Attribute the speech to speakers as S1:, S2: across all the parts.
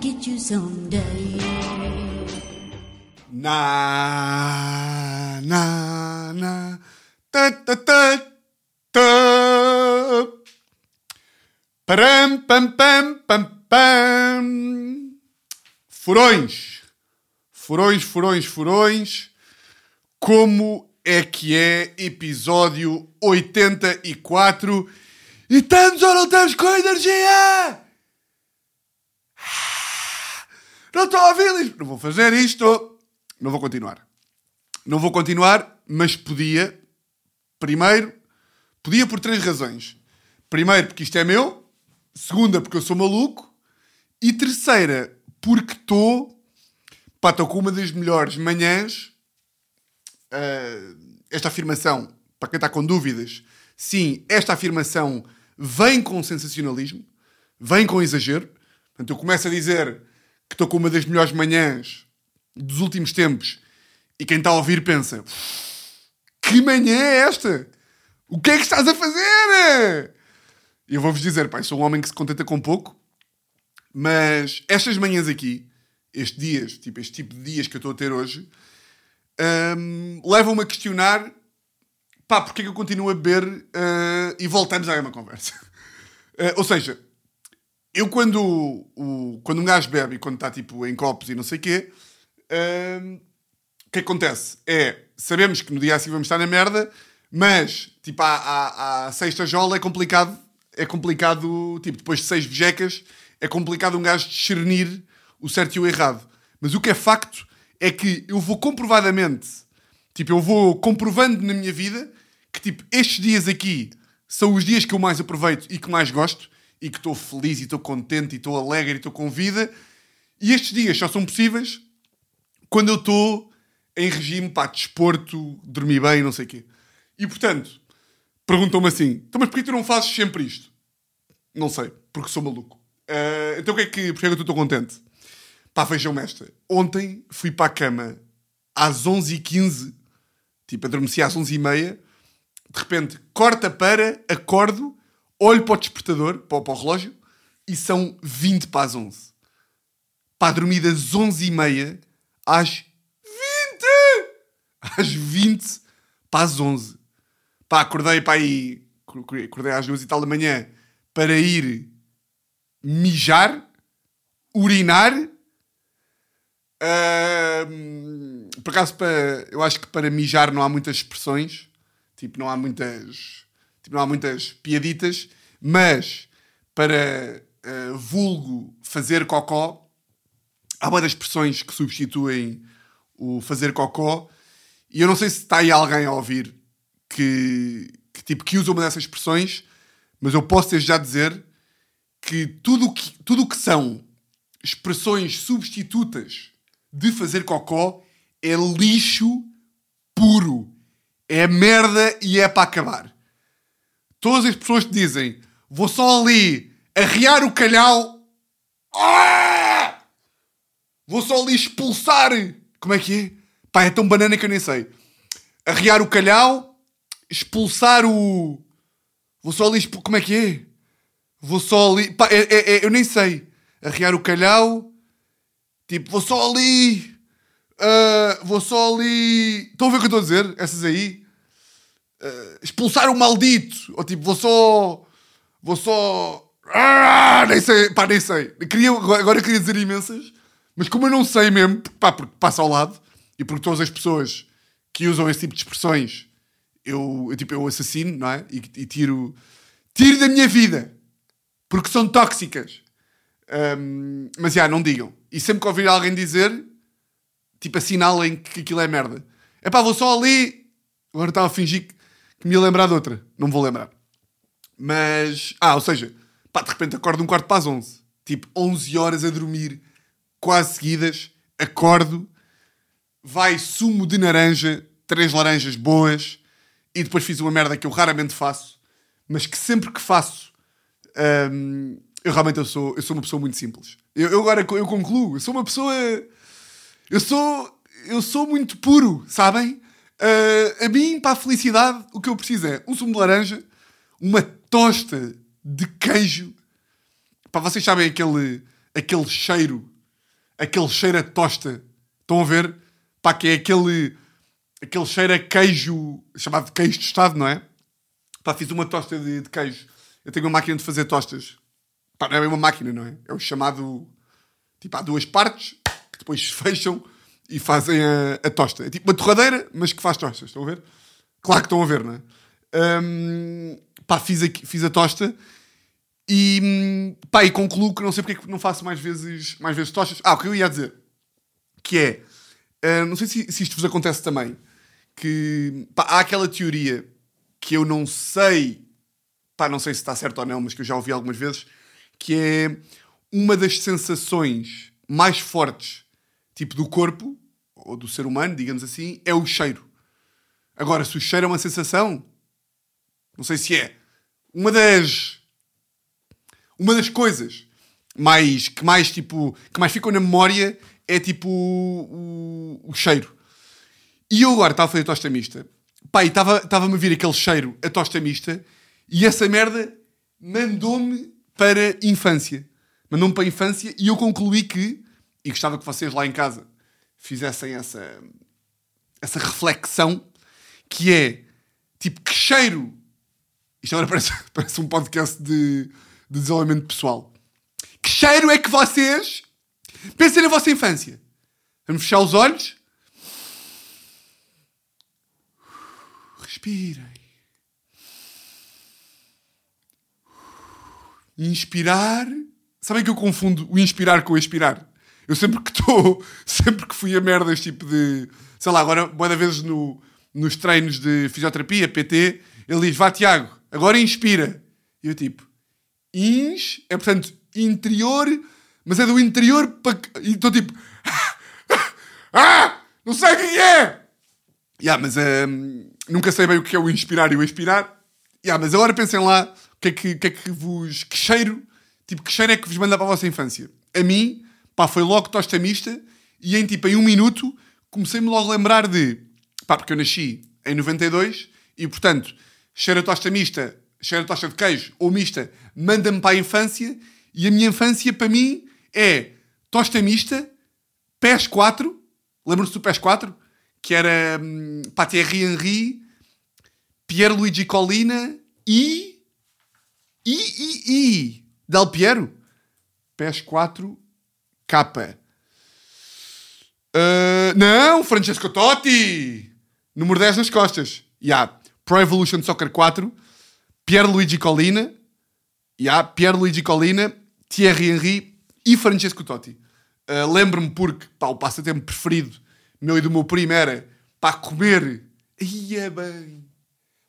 S1: get you someday.
S2: Na, na, na. Ta, ta, ta, ta. Param, pam, pam, pam, pam. Furões. Furões, furões, furões. Como é que é episódio 84? E estamos ou não estamos com energia? Não estou a ouvir isto. Não vou fazer isto. Não vou continuar. Não vou continuar, mas podia. Primeiro, podia por três razões. Primeiro, porque isto é meu. Segunda, porque eu sou maluco. E terceira, porque estou. Pá, estou com uma das melhores manhãs. Ah, esta afirmação, para quem está com dúvidas, sim, esta afirmação vem com sensacionalismo, vem com exagero. Portanto, eu começo a dizer que estou com uma das melhores manhãs dos últimos tempos e quem está a ouvir pensa: que manhã é esta? O que é que estás a fazer? E eu vou-vos dizer, pai, sou um homem que se contenta com pouco, mas estas manhãs aqui, estes dias, tipo este tipo de dias que eu estou a ter hoje, hum, levam-me a questionar pá, porque é que eu continuo a beber ah, e voltamos à mesma conversa. Ah, ou seja, eu quando, o, quando um gajo bebe e quando está tipo em copos e não sei o quê, hum, o que acontece? É, sabemos que no dia a seguir vamos estar na merda, mas tipo à, à, à sexta jola é complicado, é complicado, tipo depois de seis bejecas, é complicado um gajo discernir o certo e o errado. Mas o que é facto é que eu vou comprovadamente, tipo eu vou comprovando na minha vida que tipo estes dias aqui são os dias que eu mais aproveito e que mais gosto e que estou feliz e estou contente e estou alegre e estou com vida. E estes dias só são possíveis quando eu estou em regime, pá, desporto, dormir bem, não sei o quê. E portanto, perguntam-me assim: então, mas porquê tu não fazes sempre isto? Não sei, porque sou maluco. Ah, então, o que é que, porquê é que eu estou contente? Pá, vejam-me esta. Ontem fui para a cama às 11h15, tipo, adormeci às 11h30. De repente, corta para, acordo, olho para o despertador, para, para o relógio, e são 20 para as 11. Pá, dormi das 11h30 às 20! Às 20 para as 11. Pá, acordei para aí, acordei às 2 e tal da manhã para ir mijar, urinar. Ahm, por acaso, para, eu acho que para mijar não há muitas expressões, tipo, não há muitas, tipo, não há muitas piaditas, mas para ah, vulgo fazer cocó, há muitas expressões que substituem o fazer cocó, e eu não sei se está aí alguém a ouvir que, que, tipo, que usa uma dessas expressões, mas eu posso desde já dizer que tudo que, tudo o que são expressões substitutas de fazer cocó é lixo puro. É merda e é para acabar. Todas as pessoas que dizem vou só ali arrear o calhau. Ah! Vou só ali expulsar. Como é que é? Pá, é tão banana que eu nem sei. Arrear o calhau, expulsar o. Vou só ali. expu- Como é que é? Vou só ali. Pá, é- é- é- eu nem sei. Arrear o calhau. Tipo, vou só ali. ah, vou só ali. Estão a ver o que eu estou a dizer? Essas aí. Ah, expulsar o maldito. Ou tipo, vou só. Vou só. Ah, nem sei. Pá, nem sei. Queria, agora eu queria dizer imensas. Mas como eu não sei mesmo, pá, porque passa ao lado. E porque todas as pessoas que usam esse tipo de expressões. Eu, eu, tipo, eu assassino, não é? E, e tiro. Tiro da minha vida. Porque são tóxicas. Ahm, mas já, não digam. E sempre que ouvir alguém dizer, tipo, assinalem que aquilo é merda. É pá, vou só ali. Agora estava a fingir que, que me ia lembrar de outra. Não me vou lembrar. Mas, ah, ou seja, pá, de repente acordo um quarto para as 11. Tipo, 11 horas a dormir, quase seguidas. Acordo, vai sumo de laranja, três laranjas boas. E depois fiz uma merda que eu raramente faço, mas que sempre que faço, hum, eu realmente eu sou, eu sou uma pessoa muito simples. Eu, eu agora eu concluo, eu sou uma pessoa. Eu sou. Eu sou muito puro, sabem? Ah, a mim, para a felicidade, o que eu preciso é um sumo de laranja, uma tosta de queijo. Para vocês sabem aquele, aquele cheiro, aquele cheiro a tosta. Estão a ver? Pá, que é aquele, aquele cheiro a queijo, chamado de queijo tostado, não é? Pá, fiz uma tosta de, de queijo. Eu tenho uma máquina de fazer tostas. Pá, não é uma máquina, não é? É o chamado. Tipo, há duas partes que depois fecham e fazem a, a tosta. É tipo uma torradeira, mas que faz tostas. Estão a ver? Claro que estão a ver, não é? Hum, pá, fiz, aqui, fiz a tosta e, pá, e concluo que não sei porque é que não faço mais vezes, mais vezes tostas. Ah, o que eu ia dizer que é, uh, não sei se, se isto vos acontece também, que pá, há aquela teoria que eu não sei, pá, não sei se está certo ou não, mas que eu já ouvi algumas vezes, que é uma das sensações mais fortes, tipo do corpo, ou do ser humano, digamos assim, é o cheiro. Agora, se o cheiro é uma sensação, não sei se é. Uma das. Uma das coisas mais que mais tipo que mais ficam na memória é tipo o, o, cheiro. E eu agora estava a fazer tosta mista. E estava-me a vir aquele cheiro a tosta mista e essa merda mandou-me para a infância. Mandou-me para a infância e eu concluí que, e gostava que vocês lá em casa fizessem essa, essa reflexão, que é tipo, que cheiro. Isto agora parece, parece um podcast de, de desenvolvimento pessoal. Que cheiro é que vocês pensem na vossa infância? Vamos fechar os olhos. Respirem. Inspirar. Sabem que eu confundo o inspirar com o expirar? Eu sempre que estou, sempre que fui a merdas tipo de. Sei lá, agora, boa vezes no, nos treinos de fisioterapia, PT, ele diz: Vá, Tiago, agora inspira. E eu tipo: Ins, é portanto interior, mas é do interior para. E estou tipo: Ah, não sei o que é! Yeah, mas um, nunca sei bem o que é o inspirar e o expirar. Yeah, mas agora pensem lá o que é que, que, é que vos. Que cheiro, tipo, que cheiro é que vos manda para a vossa infância? A mim, pá, foi logo tosta mista e em tipo, em um minuto, comecei-me logo a lembrar de Pá, porque eu nasci em 92 e, portanto, cheira tosta mista, cheira tosta de queijo ou mista, manda-me para a infância e a minha infância, para mim, é tosta mista, PES 4, lembram-se do PES 4? Que era hum, pá, Thierry Henry, Pierre Luigi Collina e. e. e. e. Del Piero. PES 4, capa. Uh, não, Francesco Totti! Número 10 nas costas. Yeah. Pro Evolution Soccer 4. Pierluigi Collina. Yeah. Pierluigi Collina. Thierry Henry e Francesco Totti. Uh, Lembro-me porque pá, o passatempo preferido meu e do meu primo era pá, comer. Ia bem.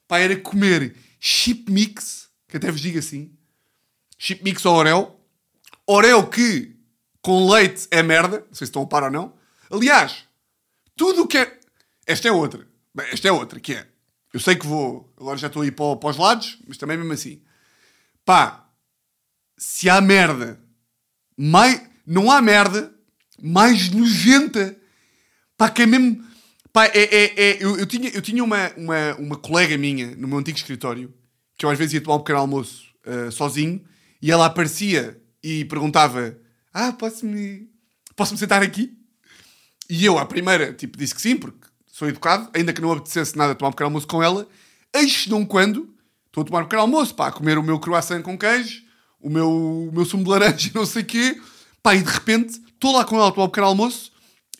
S2: Pá, era comer chip mix, que até vos digo assim. Chip mix ou Oreo. Oreo que com leite é merda. Não sei se estão a par ou não. Aliás, tudo o que é. Esta é outra. Bem, esta é outra, que é. Eu sei que vou. Agora já estou a ir para, para os lados, mas também mesmo assim. Pá, se há merda. Mais, não há merda mais nojenta. Pá, que é mesmo. Pá, é, é, é eu, eu, tinha, eu tinha uma, uma, uma colega minha no meu antigo escritório que eu às vezes ia tomar um pequeno almoço uh, sozinho e ela aparecia e perguntava: Ah, posso-me posso -me sentar aqui? E eu, à primeira, tipo, disse que sim, porque sou educado, ainda que não apetecesse nada tomar um pequeno almoço com ela, eis não quando estou a tomar um pequeno almoço, pá, a comer o meu croissant com queijo, o meu, o meu sumo de laranja e não sei o quê, pá, e de repente estou lá com ela a tomar um pequeno almoço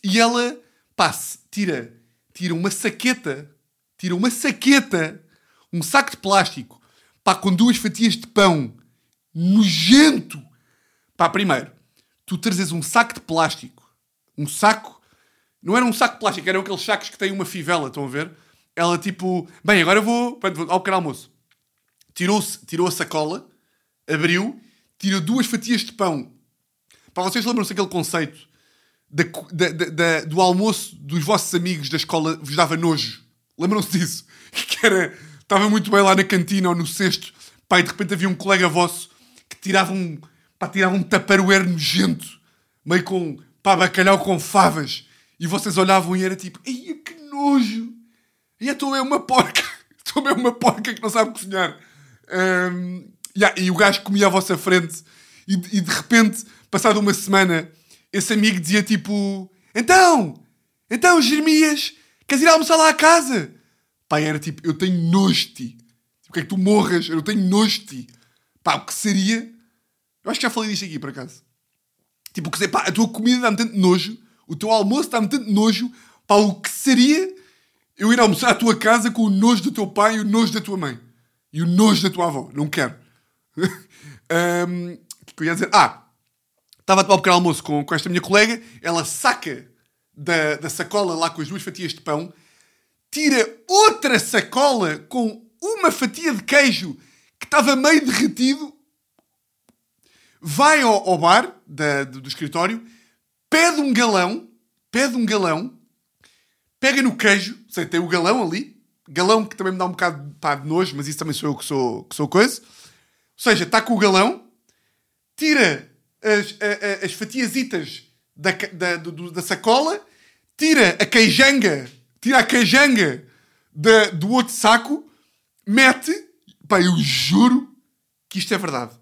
S2: e ela, pá, tira, tira uma saqueta, tira uma saqueta, um saco de plástico, pá, com duas fatias de pão, nojento. Pá, primeiro, tu trazes um saco de plástico, um saco não era um saco de plástico, eram aqueles sacos que têm uma fivela, estão a ver? Ela tipo, bem, agora eu vou, vou ao pequeno almoço. Tirou, tirou a sacola, abriu, tirou duas fatias de pão. Para vocês lembram-se daquele conceito da, da, da, do almoço dos vossos amigos da escola vos dava nojo? Lembram-se disso? Que era, estava muito bem lá na cantina ou no cesto, e de repente havia um colega vosso que tirava um, pá, tirava um taparoeiro nojento, meio com, pá, bacalhau com favas e vocês olhavam e era tipo, ai que nojo! E estou é uma porca! Estou é uma porca que não sabe cozinhar. Um, yeah, e o gajo comia à vossa frente e, e, de repente, passado uma semana, esse amigo dizia tipo: Então, então, Jeremias, queres ir almoçar lá à casa? Pá, era tipo: Eu tenho nojo de ti. Tipo, que é que tu morras? Eu tenho nojo de ti. Pá, o que seria? Eu acho que já falei disto aqui, por acaso. Tipo, que, pá, a tua comida dá-me tanto nojo, o teu almoço dá-me tanto nojo, pá, o que seria eu ir almoçar à tua casa com o nojo do teu pai e o nojo da tua mãe? E o nojo da tua avó? Não quero. um, que eu ia dizer? Ah, estava a tomar um pequeno almoço com, com esta minha colega, ela saca da, da sacola lá com as duas fatias de pão, tira outra sacola com uma fatia de queijo que estava meio derretido, vai ao, ao bar da, do, do escritório, pede um galão, pede um galão, pega no queijo, sei, tem o galão ali, galão que também me dá um bocado pá, de nojo, mas isso também sou eu que sou, que sou coisa. Ou seja, está com o galão, tira as, a, a, as fatiasitas da, da, do, da sacola, tira a queijanga, tira a queijanga da, do outro saco, mete, pá, eu juro que isto é verdade.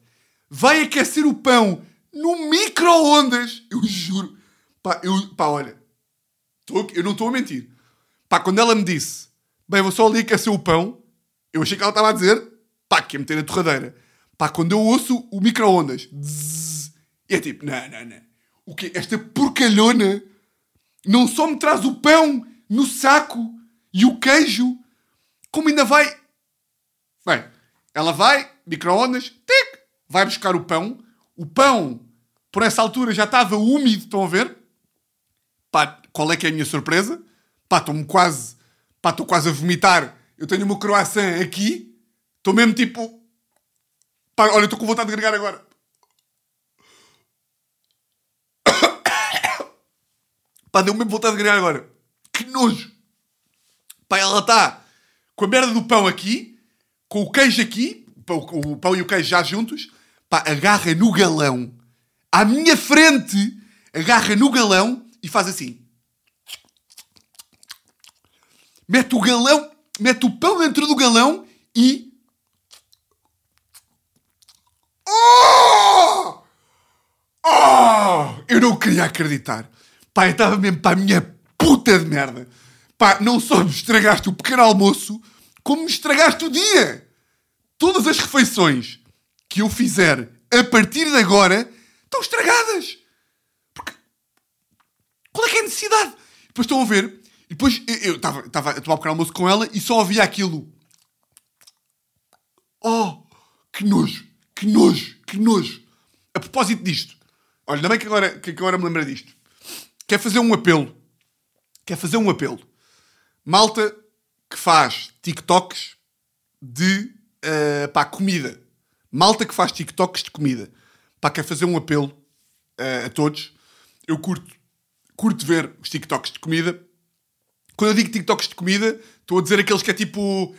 S2: Vai aquecer o pão no micro-ondas, eu juro. Pá, eu, pá olha, tô, eu não estou a mentir. Pá, quando ela me disse, bem, vou só ali aquecer o pão, eu achei que ela estava a dizer, pá, que ia meter na torradeira. Pá, quando eu ouço o micro-ondas, é tipo, não, não, não. O quê? Esta porcalhona não só me traz o pão no saco e o queijo, como ainda vai. Bem, ela vai, micro-ondas, tic, vai buscar o pão. O pão, por essa altura, já estava úmido, estão a ver? Pá, qual é que é a minha surpresa? Pá, estou-me quase. Pá, estou quase a vomitar. Eu tenho uma croissant aqui. Estou mesmo tipo. Pá, olha, estou com vontade de agregar agora. Pá, deu mesmo vontade de agregar agora. Que nojo. Pá, ela está com a merda do pão aqui, com o queijo aqui, o pão e o queijo já juntos. Pá, agarra no galão. À minha frente, agarra no galão e faz assim. Mete o galão, mete o pão dentro do galão e Oh! Oh! Eu não queria acreditar. Pá, eu estava mesmo para a minha puta de merda. Pá, não só me estragaste o pequeno almoço, como me estragaste o dia. Todas as refeições que eu fizer a partir de agora estão estragadas. Porque qual é que é a necessidade? Depois estão a ver. E depois eu estava a tomar um almoço com ela e só ouvia aquilo. Oh, que nojo. Que nojo, que nojo. A propósito disto, olha, ainda bem que agora, que agora me lembra disto. Quer fazer um apelo. Quer fazer um apelo. Malta que faz TikToks de uh, pá, comida. Malta que faz TikToks de comida. Pá, quer fazer um apelo uh, a todos. Eu curto, curto ver os TikToks de comida. Quando eu digo TikToks de comida, estou a dizer aqueles que é tipo.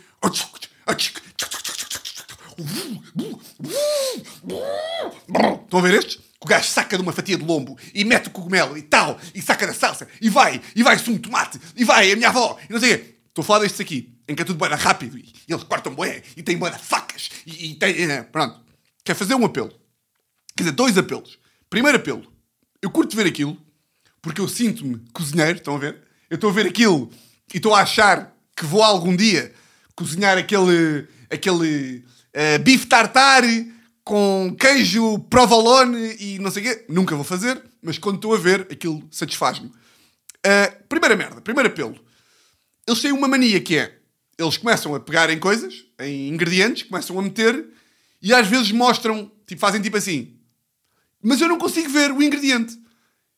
S2: Estão a ver estes? O gajo saca de uma fatia de lombo e mete o cogumelo e tal, e saca da salsa, e vai, e vai sumo tomate, e vai a minha avó, e não sei o quê. Estou a falar destes aqui, em que é tudo boeda rápido, e, eles cortam bué, e tem boeda facas, e, e tem... É, pronto. Quer fazer um apelo. Quer dizer, dois apelos. Primeiro apelo. Eu curto ver aquilo, porque eu sinto-me cozinheiro, estão a ver? Eu estou a ver aquilo e estou a achar que vou algum dia cozinhar aquele... aquele uh, bife tartare com queijo provolone e não sei o quê. Nunca vou fazer, mas quando estou a ver, aquilo satisfaz-me. Uh, primeira merda, primeiro apelo. Eles têm uma mania que é, eles começam a pegar em coisas, em ingredientes, começam a meter e às vezes mostram, tipo, fazem tipo assim. Mas eu não consigo ver o ingrediente.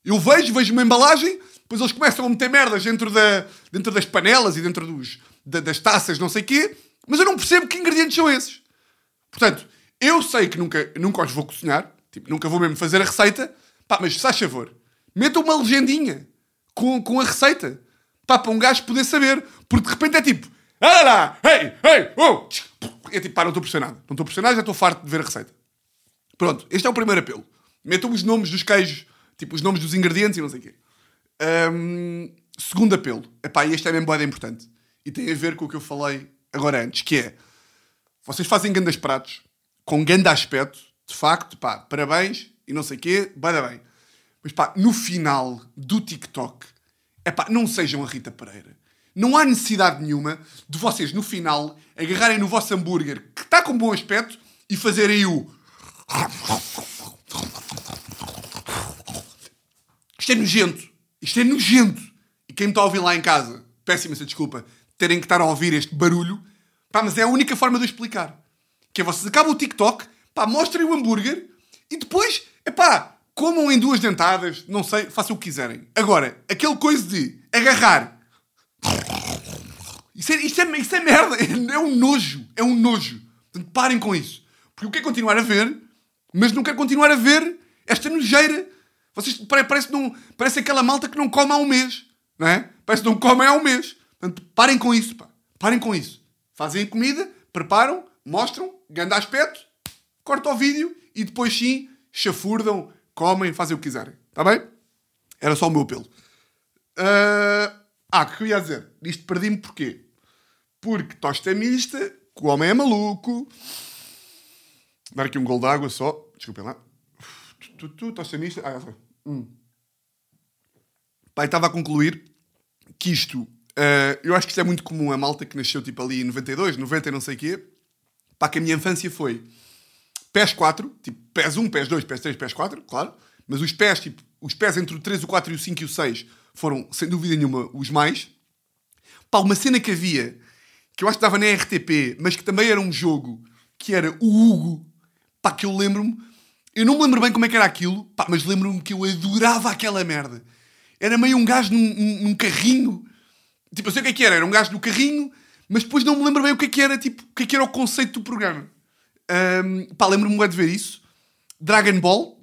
S2: Eu vejo, vejo uma embalagem, depois eles começam a meter merdas dentro, da, dentro das panelas e dentro dos, da, das taças, não sei quê, mas eu não percebo que ingredientes são esses. Portanto, eu sei que nunca, nunca os vou cozinhar, tipo, nunca vou mesmo fazer a receita, pá, mas se faz favor, meta uma legendinha com, com a receita, pá, para um gajo poder saber, porque de repente é tipo, ah lá, hey, hey, oh, é tipo, pá, não estou pressionado, não estou pressionado, já estou farto de ver a receita. Pronto, este é o primeiro apelo. Metam os nomes dos queijos, tipo, os nomes dos ingredientes e não sei o quê. Um, segundo apelo, epá, este é mesmo bem importante, e tem a ver com o que eu falei agora antes, que é, vocês fazem grandes pratos, com grande aspecto, de facto, pá, parabéns, e não sei o quê, bada bem. Mas pá, no final do TikTok, é pá, não sejam a Rita Pereira. Não há necessidade nenhuma de vocês, no final, agarrarem no vosso hambúrguer, que está com bom aspecto, e fazerem o. Isto é nojento. Isto é nojento. E quem me está a ouvir lá em casa, peço imensa desculpa, terem que estar a ouvir este barulho, pá, mas é a única forma de eu explicar. Que é vocês acabam o TikTok, pá, mostrem o hambúrguer e depois, é pá, comam em duas dentadas, não sei, façam o que quiserem. Agora, aquele coisa de agarrar. Isso é, isto, é, isso é merda, é um nojo, é um nojo. Portanto, parem com isso. Porque eu quero continuar a ver, mas não quero continuar a ver esta nojeira. Vocês parece, não, parece aquela malta que não come há um mês, não é? Parece que não comem há um mês. Portanto, parem com isso, pá. Parem com isso. Fazem comida, preparam, mostram, grande aspecto, cortam o vídeo e depois sim, chafurdam, comem, fazem o que quiserem. Está bem? Era só o meu apelo. Uh... Ah, o que eu ia dizer? Isto perdi-me porquê? Porque tosta mista, que o homem é maluco. Dar aqui um gol de água só. Desculpem lá. Tu, tu, tosta mista. Ah, já foi. Hum. Pai, estava a concluir que isto. Uh, eu acho que isto é muito comum. A malta que nasceu tipo ali em 92, 90 e não sei o quê. Pá, que a minha infância foi PES 4, tipo PES 1, PES 2, PES 3, PES 4, claro. Mas os PES, tipo, os PES entre o 3, o 4 e o 5 e o 6 foram, sem dúvida nenhuma, os mais. Pá, uma cena que havia, que eu acho que estava na RTP, mas que também era um jogo, que era o Hugo. Pá, que eu lembro-me. Eu não me lembro bem como é que era aquilo, pá, mas lembro-me que eu adorava aquela merda. Era meio um gajo num, num, num carrinho. Tipo, eu sei o que é que era. Era um gajo no carrinho, mas depois não me lembro bem o que é que era, tipo, o que é que era o conceito do programa. Um, pá, lembro-me de ver isso. Dragon Ball.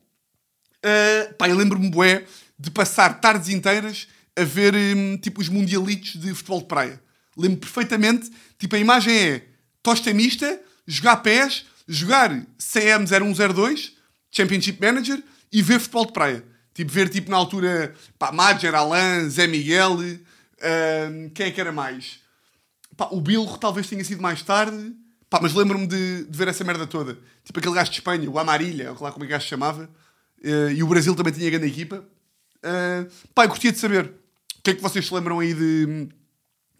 S2: Uh, pá, eu lembro-me bué de passar tardes inteiras a ver um, tipo os mundialitos de futebol de praia. Lembro perfeitamente, tipo a imagem é tosta mista, jogar pés, jogar CM0102, Championship Manager, e ver futebol de praia. Tipo, ver tipo na altura, pá, Madger, Alain, Zé Miguel, quem é que era mais? Pá, o Bilro talvez tenha sido mais tarde, pá, mas lembro-me de, de, ver essa merda toda. Tipo aquele gajo de Espanha, o Amarilha, ou lá como é que gajo se chamava, uh, e o Brasil também tinha grande equipa. Uh, pá, eu de saber o que é que vocês se lembram aí de,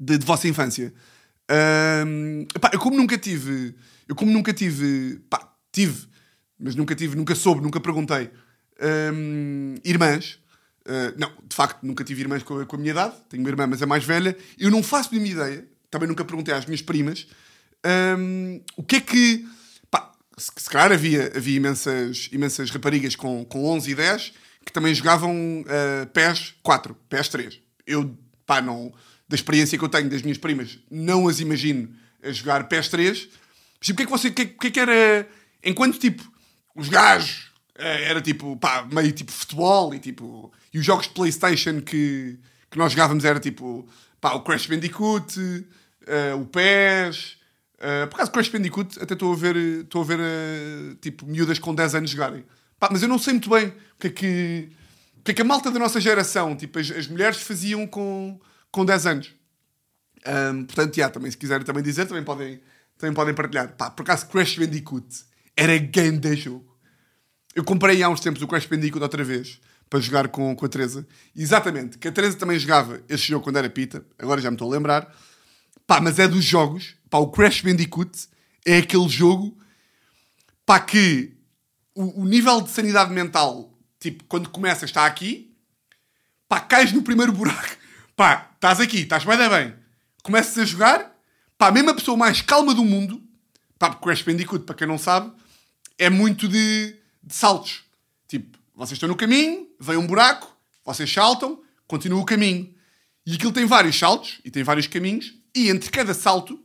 S2: de, de vossa infância. Uh, pá, eu como nunca tive, eu como nunca tive, pá, tive, mas nunca tive, nunca soube, nunca perguntei, uh, irmãs. Uh, não, de facto, nunca tive irmãs com a, com a, minha idade. Tenho uma irmã, mas é mais velha. Eu não faço a minha ideia. Também nunca perguntei às minhas primas. Um, o que é que. Pá, se, se calhar havia, havia imensas, imensas raparigas com, com 11 e 10 que também jogavam uh, PES 4, PES 3. Eu, pá, não, da experiência que eu tenho das minhas primas, não as imagino a jogar PES 3. Mas o que é que você, o que, é, que, é que era, enquanto tipo, os gajos, uh, era tipo, pá, meio tipo futebol e tipo, e os jogos de Playstation que, que nós jogávamos era tipo, pá, o Crash Bandicoot, uh, o PES... Uh, por causa do Crash Bandicoot, até estou a ver, estou a ver uh, tipo, miúdas com 10 anos jogarem. Pá, mas eu não sei muito bem o que é que, o que, é que a malta da nossa geração, tipo, as, as mulheres faziam com, com 10 anos. Um, portanto, yeah, também, se quiserem também dizer, também podem, também podem partilhar. Pá, por acaso, Crash Bandicoot era grande jogo. Eu comprei há uns tempos o Crash Bandicoot outra vez para jogar com, com a Teresa. Exatamente, que a Teresa também jogava esse jogo quando era pita, agora já me estou a lembrar. Pá, mas é dos jogos, pá, o Crash Bandicoot é aquele jogo, pá, que o, o, nível de sanidade mental, tipo, quando começas, está aqui, pá, cais no primeiro buraco, pá, estás aqui, estás bem, bem, começas a jogar, pá, mesmo a pessoa mais calma do mundo, pá, porque Crash Bandicoot, para quem não sabe, é muito de, de saltos. Tipo, vocês estão no caminho, vem um buraco, vocês saltam, continua o caminho. E aquilo tem vários saltos e tem vários caminhos, e entre cada salto,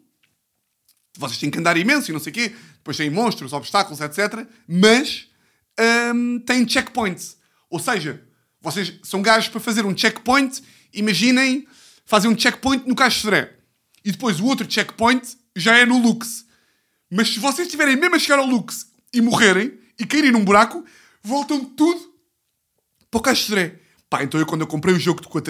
S2: vocês têm que andar imenso e não sei o quê, depois tem monstros, obstáculos, etc. Mas tem checkpoints. Ou seja, vocês são gajos para fazer um checkpoint. Imaginem, fazem um checkpoint no Caixo Seré. E depois o outro checkpoint já é no Lux. Mas se vocês estiverem mesmo a chegar ao Lux e morrerem e caírem num buraco, voltam tudo para o Caixo Seré. Pá, então eu quando eu comprei o jogo com a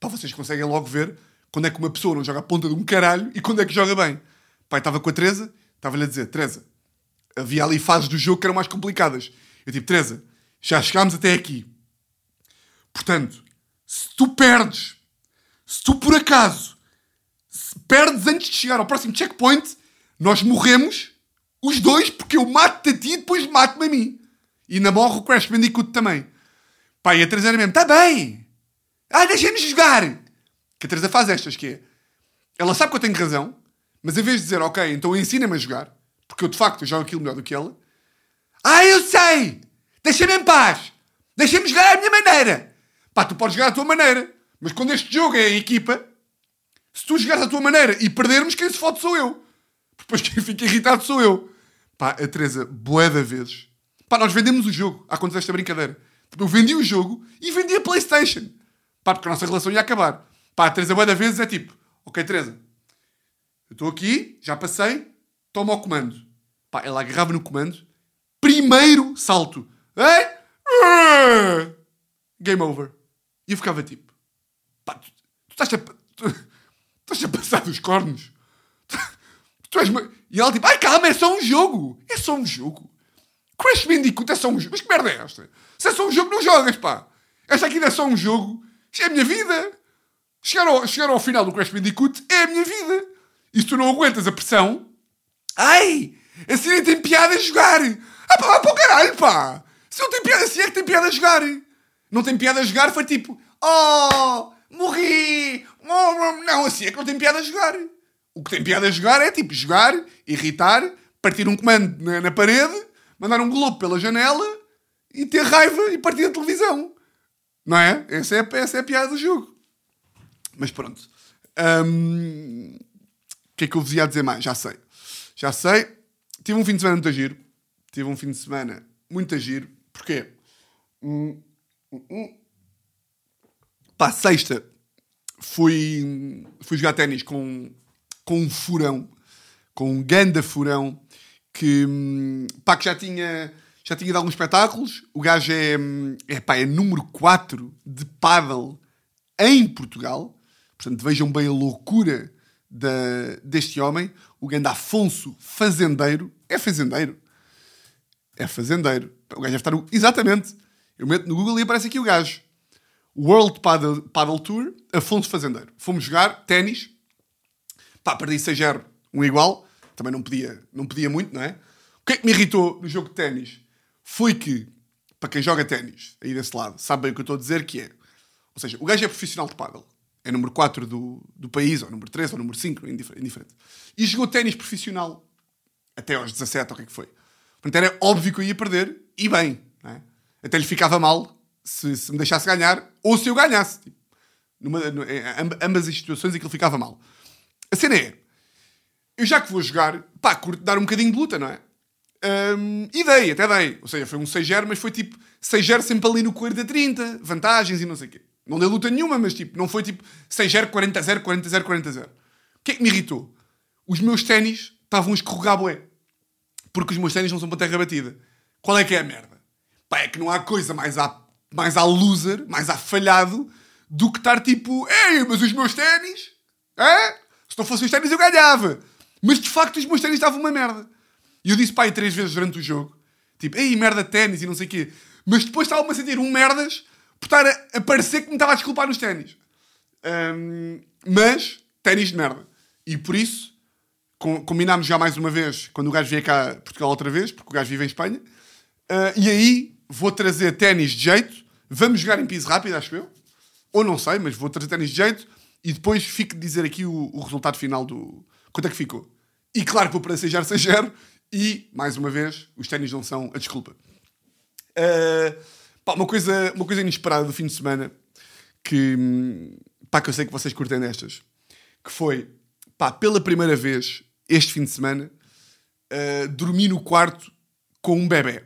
S2: pá, vocês conseguem logo ver quando é que uma pessoa não joga a ponta de um caralho e quando é que joga bem. Pai, estava com a Teresa Estava-lhe a dizer, Teresa, havia ali fases do jogo que eram mais complicadas. Eu tipo, Teresa, Já chegámos até aqui. Portanto, se tu perdes, se tu por acaso perdes antes de chegar ao próximo checkpoint, nós morremos os dois porque eu mato-te a ti e depois mato-me a mim. E ainda morre o Crash Bandicoot também. Pá, e a Teresa era mesmo, está bem. Ah, deixa-me jogar. Que a Teresa faz estas, que é... Ela sabe que eu tenho razão, mas em vez de dizer, ok, então ensina-me a jogar, porque eu de facto jogo aquilo melhor do que ela, ah, eu sei! Deixa-me em paz! Deixa-me jogar à minha maneira! Pá, tu podes jogar à tua maneira, mas quando este jogo é a equipa, se tu jogares à tua maneira e perdermos, quem se fode sou eu. Depois quem fica irritado sou eu. Pá, a Teresa, boé da vezes. Pá, nós vendemos o jogo, há quanto esta brincadeira. Tipo, eu vendi o jogo e vendi a Playstation. Pá, porque a nossa relação ia acabar. Pá, a Teresa, boé da vezes é tipo, ok, Teresa, eu estou aqui, já passei, toma o comando. Pá, ela agarrava no comando, primeiro salto. Ei? Game over. E eu ficava tipo, pá, tu, tu estás a, tu, estás a passar dos cornos. Tu, tu és uma... E ela tipo, ai calma, é só um jogo. É só um jogo. Crash Bandicoot é só um jogo. Mas que merda é esta? Se é só um jogo, não jogas, pá. Esta aqui não é só um jogo. Isto é a minha vida. Chegar ao, chegar ao final do Crash Bandicoot é a minha vida. E se tu não aguentas a pressão, ai, assim nem tem piada a jogar. Ah pá, vá para o caralho, pá. Se não tem piada assim é que tem piada a jogar. Não tem piada a jogar foi tipo, oh, morri. Não, assim é que não tem piada a jogar. O que tem piada a jogar é tipo jogar, irritar, partir um comando na, na parede, mandar um globo pela janela e ter raiva e partir a televisão. Não é? Essa é, essa é a piada do jogo. Mas pronto. Hum, o que é que eu vos ia dizer mais? Já sei. Já sei. Tive um fim de semana muito giro. Tive um fim de semana muito giro. Porquê? Hum, hum, hum. Pá, sexta fui, fui jogar ténis com, com um furão. Com um ganda furão. Que, hum, pá, que já tinha, já tinha dado alguns espetáculos. O gajo é, hum, é, pá, é número 4 de paddle em Portugal. Portanto, vejam bem a loucura da, deste homem, o grande Afonso Fazendeiro. É fazendeiro. É fazendeiro. O gajo deve estar. no- Exatamente. Eu meto no Google e aparece aqui o gajo. World Paddle, Paddle Tour, Afonso Fazendeiro. Fomos jogar ténis. Pá, perdi 6-0, um igual. Também não podia, não podia muito, não é? O que é que me irritou no jogo de ténis? Foi que, para quem joga ténis, aí desse lado, sabe bem o que eu estou a dizer, que é... Ou seja, o gajo é profissional de paddle. É número 4 do, do país, ou número 3, ou número 5, indifer- indiferente. E jogou ténis profissional até aos 17, ou o que é que foi. Portanto, era óbvio que eu ia perder, e bem. é? Até lhe ficava mal se, se me deixasse ganhar, ou se eu ganhasse. Tipo, numa, amb- ambas as situações aquilo ficava mal. A cena é, eu já que vou jogar, pá, curto dar um bocadinho de luta, não é? Hum, e dei, até dei. Ou seja, foi um 6-0, mas foi tipo 6-0 sempre ali no 40-30, vantagens e não sei o quê. Não dei luta nenhuma, mas tipo, não foi tipo 6-0, 40-0, 40-0, 40-0. O que é que me irritou? Os meus ténis estavam a escorregar bué. Porque os meus ténis não são para terra batida. Qual é que é a merda? Pá, é que não há coisa mais à, mais à loser, mais à falhado, do que estar tipo, ei, mas os meus ténis, é? Se não fossem os ténis eu ganhava. Mas de facto os meus ténis estavam uma merda. E eu disse, pai, três vezes durante o jogo, tipo, ei, merda ténis e não sei o quê. Mas depois estava-me a sentir um merdas por estar a, a parecer que me estava a desculpar nos ténis. Hum, mas, ténis de merda. E por isso, com- combinámos já mais uma vez, quando o gajo vier cá a Portugal outra vez, porque o gajo vive em Espanha. Ah, e aí vou trazer ténis de jeito. Vamos jogar em piso rápido, acho eu. Ou não sei, mas vou trazer de jeito. E depois fico de dizer aqui o, o resultado final do. Quanto é que ficou? E claro que para 6 6 0 E, mais uma vez, os ténis não são a desculpa. Uh, pá, uma, coisa, uma coisa inesperada do fim de semana que, pá, que eu sei que vocês curtem destas que foi, pá, pela primeira vez este fim de semana uh, dormi no quarto com um bebê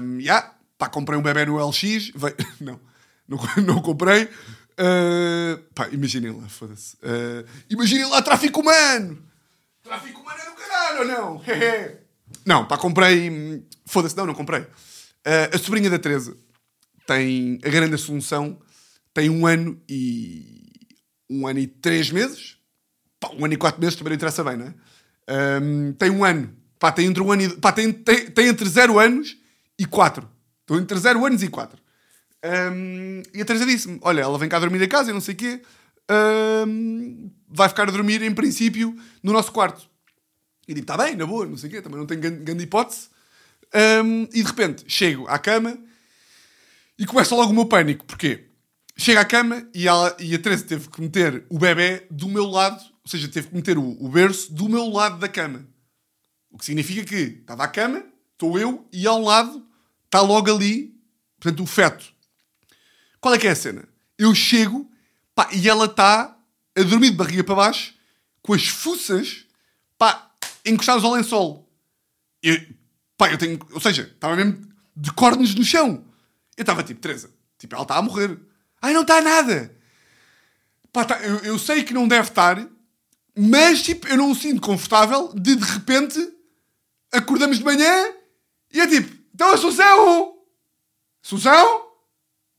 S2: um, yeah, pá, comprei um bebê no LX veio, não, não, não comprei Uh, pá, imaginem lá, foda-se uh, imaginem lá tráfico humano tráfico humano é do caralho ou não? não, pá, comprei foda-se, não, não comprei Uh, a sobrinha da Teresa tem a grande Assunção, tem um ano e. um ano e três meses. Pá, um ano e quatro meses também não interessa bem, não é? Um, tem um ano. Pá, tem entre um ano e. Pá, tem, tem, tem entre zero anos e quatro. Estou entre 0 anos e 4. Um, e a Teresa disse-me: Olha, ela vem cá dormir a casa e não sei o quê. Um, vai ficar a dormir, em princípio, no nosso quarto. E digo: Está bem, na boa, não sei o quê, também não tenho grande, hipótese. Um, e de repente chego à cama e começa logo o meu pânico. Porquê? Chego à cama e, ela, e a Teresa teve que meter o bebê do meu lado, ou seja, teve que meter o, o berço do meu lado da cama. O que significa que estava à cama, estou eu, e ao lado está logo ali, portanto, o feto. Qual é que é a cena? Eu chego pá, e ela está a dormir de barriga para baixo, com as fuças pá, encostadas ao lençol. Eu, pá, eu tenho, ou seja, estava mesmo de cornos no chão. Eu estava tipo, Teresa, tipo, ela está a morrer. Ai, não está nada. Pá, tá, eu, eu sei que não deve estar, mas tipo, eu não o sinto confortável de de repente acordamos de manhã e é tipo, então a Susão! Susão?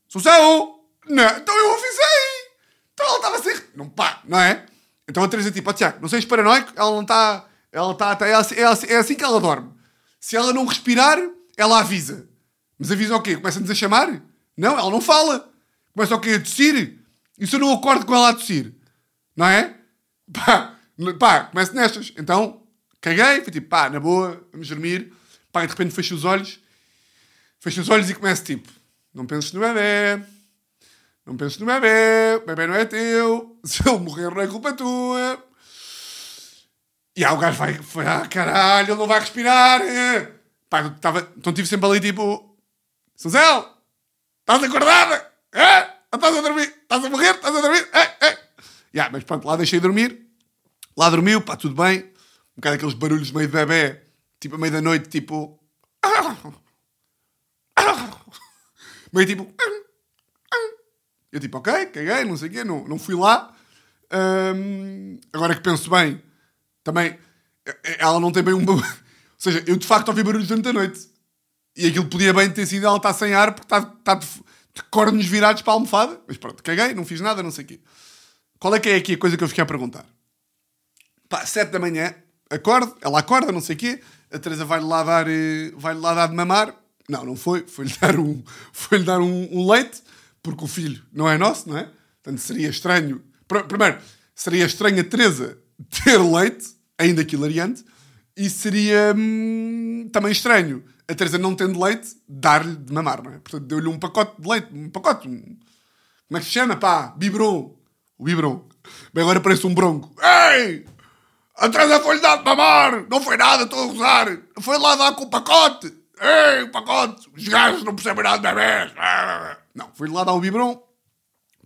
S2: Susão? Não, então eu avisei! Então ela estava a ser. Não pá, não é? Então a Teresa tipo, oh, Tiago, não sejas paranoico, ela não está. Ela está. Tá, é, assim, é, assim, é assim que ela dorme. Se ela não respirar, ela avisa. Mas avisa o quê? Começa-nos a chamar? Não, ela não fala. Começa o quê? A tossir? E se eu não acordo com ela a tossir? Não é? Pá, pá, começa nestas. Então, Caguei, fui tipo, pá, na boa, vamos dormir. Pá, e de repente fecho os olhos. Fecho os olhos e começo tipo, não penses no bebê. Não penses no bebê. O bebê não é teu. Se ele morrer não é culpa tua. E aí o gajo vai, foi, ah, caralho, ele não vai respirar. Pá, tava, então tive sempre ali tipo, Suzel, estás acordada? É? Estás a dormir? Estás a morrer? Estás a dormir? É, é. Yeah, mas pronto, lá deixei dormir. Lá dormiu, pá, tudo bem um bocado aqueles barulhos meio de bebê, tipo a meio da noite, tipo. meio tipo. Eu tipo, ok, caguei, não sei o quê, não, não fui lá. Agora que penso bem, também ela não tem bem um. Ou seja, eu de facto ouvi barulhos durante a noite. E aquilo podia bem ter sido ela estar sem ar porque está, está de, de cornos virados para a almofada. Mas pronto, caguei, não fiz nada, não sei o quê. Qual é que é aqui a coisa que eu fiquei a perguntar? Pá, sete da manhã, acorda, ela acorda, não sei o quê, a Teresa vai-lhe lá dar, eh, vai lá dar de mamar. Não, não foi, foi-lhe dar, um, foi dar um, um, leite, porque o filho não é nosso, não é? Portanto, seria estranho. Primeiro, seria estranho a Teresa ter leite, ainda que hilariante, e seria hum, também estranho a Teresa não tendo leite, dar-lhe de mamar, não é? Portanto, deu-lhe um pacote de leite, um pacote, um... como é que se chama? Pá, biberon. O biberon. Bem, agora parece um bronco. Ei! A Teresa foi-lhe dar de mamar. Não foi nada, estou a usar. Foi lá dar com o pacote. Ei, pacote. Os gajos não percebem nada de bebês. Não, foi-lhe lá dar o biberon.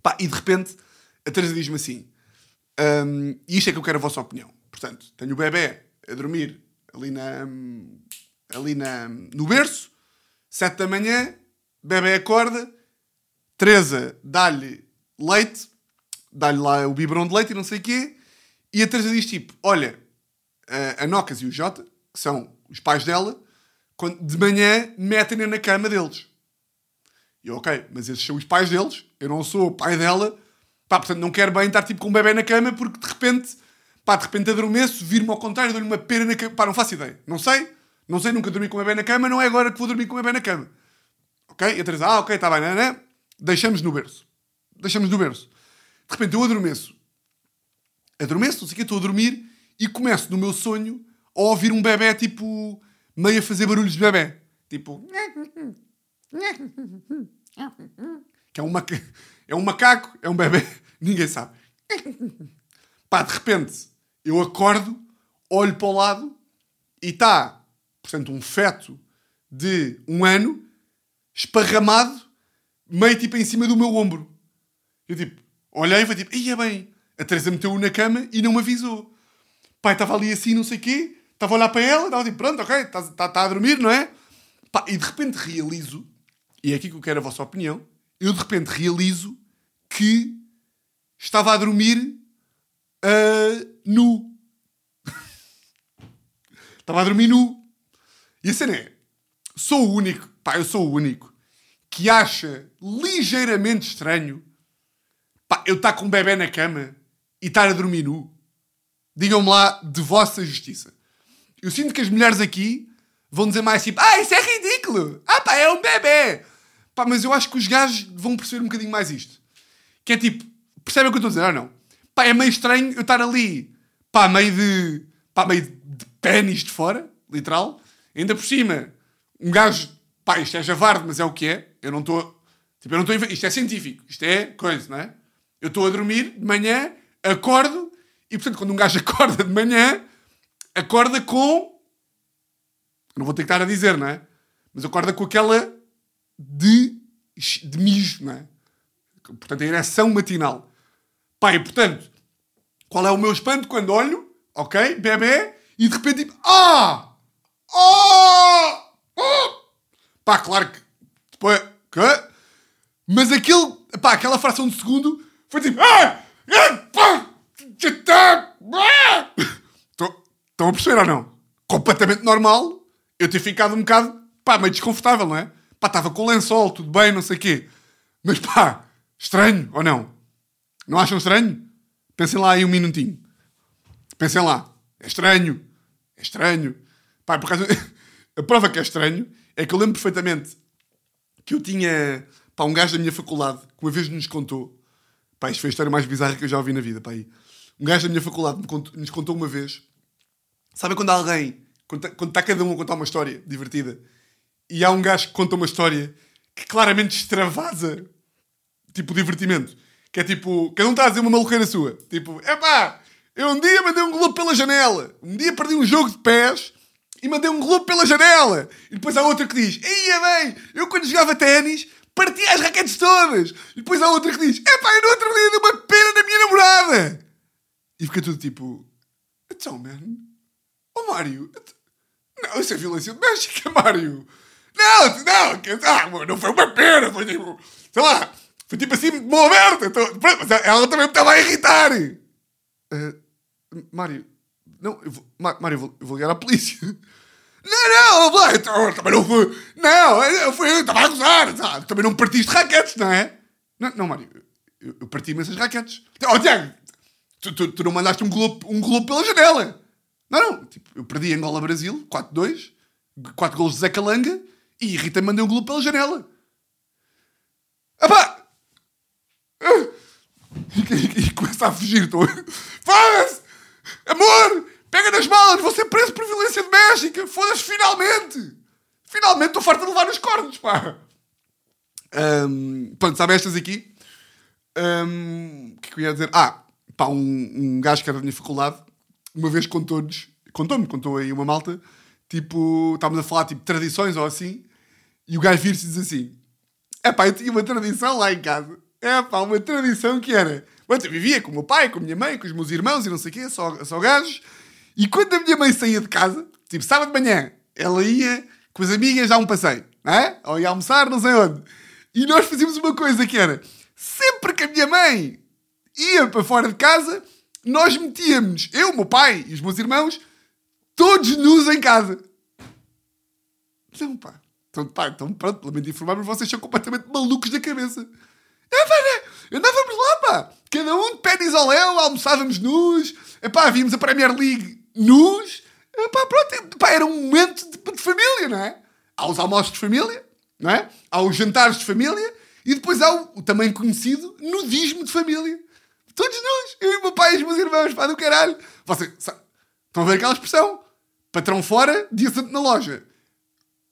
S2: Pá, e de repente a Teresa diz-me assim. Um, isto é que eu quero a vossa opinião. Portanto, tenho o bebê a dormir ali, na, ali na, no berço. Sete da manhã. Bebê acorda. Teresa dá-lhe leite. Dá-lhe lá o biberon de leite e não sei o quê e a Teresa diz tipo: Olha, a Nocas e o Jota, que são os pais dela, quando, de manhã metem-na na cama deles. E eu, ok, mas esses são os pais deles, eu não sou o pai dela, pá, portanto não quero bem estar tipo com um bebê na cama porque de repente, pá, de repente adormeço, vir-me ao contrário, dou-lhe uma pena na cama, pá, não faço ideia, não sei, não sei, nunca dormi com um bebê na cama, não é agora que vou dormir com um bebê na cama. Ok? E a Teresa, ah, ok, está bem, não, não, deixamos no berço. Deixamos no berço. De repente eu adormeço adormeço, não sei o que, estou a dormir e começo no meu sonho a ouvir um bebê tipo meio a fazer barulhos de bebê. Tipo. Que é um, maca... é um macaco, é um bebê, ninguém sabe. Pá, de repente eu acordo, olho para o lado e está, portanto, um feto de um ano esparramado, meio tipo em cima do meu ombro. Eu tipo, olhei e foi tipo, ia bem, a Teresa meteu-o na cama e não me avisou. Pai, estava ali assim, não sei o quê, estava a olhar para ela, estava tipo, pronto, ok, está tá, tá a dormir, não é? Pá, e de repente realizo, e é aqui que eu quero a vossa opinião, eu de repente realizo que estava a dormir uh, nu. estava a dormir nu. E a cena é, sou o único, pá, eu sou o único, que acha ligeiramente estranho, pá, eu estar com um bebê na cama e estar a dormir nu? Digam-me lá de vossa justiça. Eu sinto que as mulheres aqui vão dizer mais tipo, ah, isso é ridículo. Ah, pá, é um bebê. Pá, mas eu acho que os gajos vão perceber um bocadinho mais isto. Que é tipo, percebem o que eu estou a dizer? ou não? Pá, é meio estranho eu estar ali, pá, meio de, pá, meio de pênis de fora, literal. Ainda por cima, um gajo, pá, isto é javarde, mas é o que é. Eu não estou, tipo, eu não estou, isto é científico, isto é coisa, não é? Eu estou a dormir de manhã, acordo, e portanto, quando um gajo acorda de manhã, acorda com. Não vou ter que estar a dizer, não é? Mas acorda com aquela de, de mijo, não é? Portanto, a ereção matinal. E portanto, qual é o meu espanto quando olho, ok, bebê, e de repente tipo, ah! Oh! oh! Pá, claro que depois, que? Mas aquele, pá, aquela fração de segundo foi tipo, ah! ah pá! Estão a perceber ou não? Completamente normal eu ter ficado um bocado, pá, meio desconfortável, não é? Pá, estava com o lençol, tudo bem, não sei o quê. Mas pá, estranho ou não? Não acham estranho? Pensem lá aí um minutinho. Pensem lá. É estranho. É estranho. Pá, por causa... A prova que é estranho é que eu lembro perfeitamente que eu tinha pá, um gajo da minha faculdade que uma vez nos contou. Pá, isto foi a história mais bizarra que eu já ouvi na vida. Pá, aí. Um gajo da minha faculdade nos contou uma vez. Sabe quando alguém, quando está cada um a contar uma história divertida e há um gajo que conta uma história que claramente extravasa tipo divertimento? Que é tipo, cada um está a dizer uma maluqueira sua. Tipo, é pá, eu um dia mandei um globo pela janela. Um dia perdi um jogo de pés e mandei um globo pela janela. E depois há outra que diz, ia bem, eu quando jogava ténis partia as raquetes todas. E depois há outra que diz, é pá, eu no outro dia dei uma pena na minha namorada. E fica tudo tipo, então, man, oh Mário, não, isso é violência doméstica, Mário. Não, não, ah, não foi uma pena, foi tipo, sei lá, foi tipo assim, mão aberta. Então, mas ela também me estava a irritar. Uh, Mário, não, eu vou, Mário, eu vou, eu vou ligar à polícia. Não, não, então, também não fui. Não, eu fui, eu estava a gozar. Tá? Também não partiste raquetes, não é? Não, não Mário, eu, eu parti imensas raquetes. Oh, Tiago, Tu, tu, tu, não mandaste um globo, um globo pela janela. Não, não. Tipo, eu perdi Angola-Brasil, 4-2, 4 golos de Zé Calanga e Rita mandei um globo pela janela. Apá! E, e, e começa a fugir. Foda-se! Amor! Pega nas malas! Vou ser preso por violência doméstica! Foda-se, finalmente! Finalmente estou farto de levar os cornos, pá! Um, pronto, sabe estas aqui? O um, que, é que eu ia dizer? Ah, pá, um, um gajo que era da minha faculdade, uma vez contou-nos, contou-me, contou aí uma malta, tipo, estávamos a falar tipo tradições ou assim, e o gajo vira-se e diz assim: é pá, eu tinha uma tradição lá em casa, é pá, uma tradição que era. Bom, eu vivia com o meu pai, com a minha mãe, com os meus irmãos e não sei o quê, só, só gajos, e quando a minha mãe saía de casa, tipo, sábado de manhã, ela ia com as amigas dar um passeio, não é? Ou ia almoçar, não sei onde. E nós fazíamos uma coisa que era, sempre que a minha mãe ia para fora de casa, nós metíamos, eu, meu pai e os meus irmãos, todos nus em casa. Não, pá. Então, pá, então pronto, lamento informar-vos, vocês são completamente malucos da cabeça. É, pá, né? Andávamos lá, pá. Cada um de pés ao léu, almoçávamos nus. Epá, víamos a Premier League nus. Epá, pronto, epá, era um momento de, de família, não é? Há os almoços de família, não é? Há os jantares de família e depois há o, o também conhecido nudismo de família. Todos nós. Eu e meu pai e os meus irmãos, pá do caralho. Vocês estão a ver aquela expressão? Patrão fora, dia santo na loja.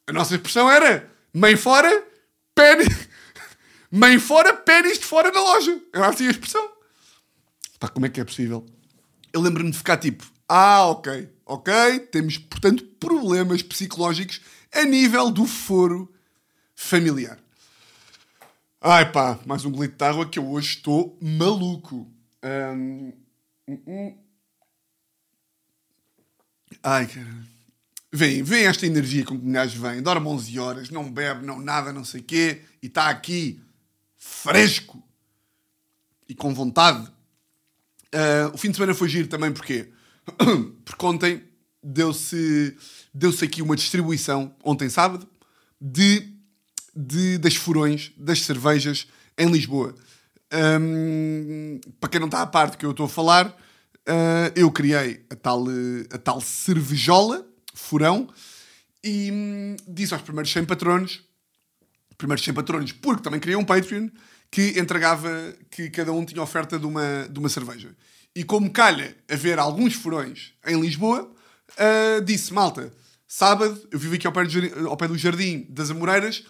S2: A nossa expressão era mãe fora, pênis. Mãe fora, pênis de fora na loja. Era assim a expressão. Pá, como é que é possível? Eu lembro-me de ficar tipo, ah, ok, ok, temos, portanto, problemas psicológicos a nível do foro familiar. Ai pá, mais um golito de água que eu hoje estou maluco. Um... Ai, cara. Vem, vem esta energia com que o gajo vem, dorme 11 horas, não bebe, não nada, não sei quê, e está aqui fresco e com vontade. Uh, o fim de semana foi giro também porque porque ontem deu-se deu aqui uma distribuição, ontem sábado, de de, das furões, das cervejas em Lisboa. Um, para quem não está à parte do que eu estou a falar, uh, eu criei a tal, a tal cervejola, furão, e hum, disse aos primeiros 100 patronos, primeiros 100 patronos, porque também queria um Patreon, que entregava que cada um tinha oferta de uma, de uma cerveja. E como calha haver alguns furões em Lisboa, uh, disse, malta, sábado, eu vivo aqui ao pé, do ao pé do Jardim das Amoreiras,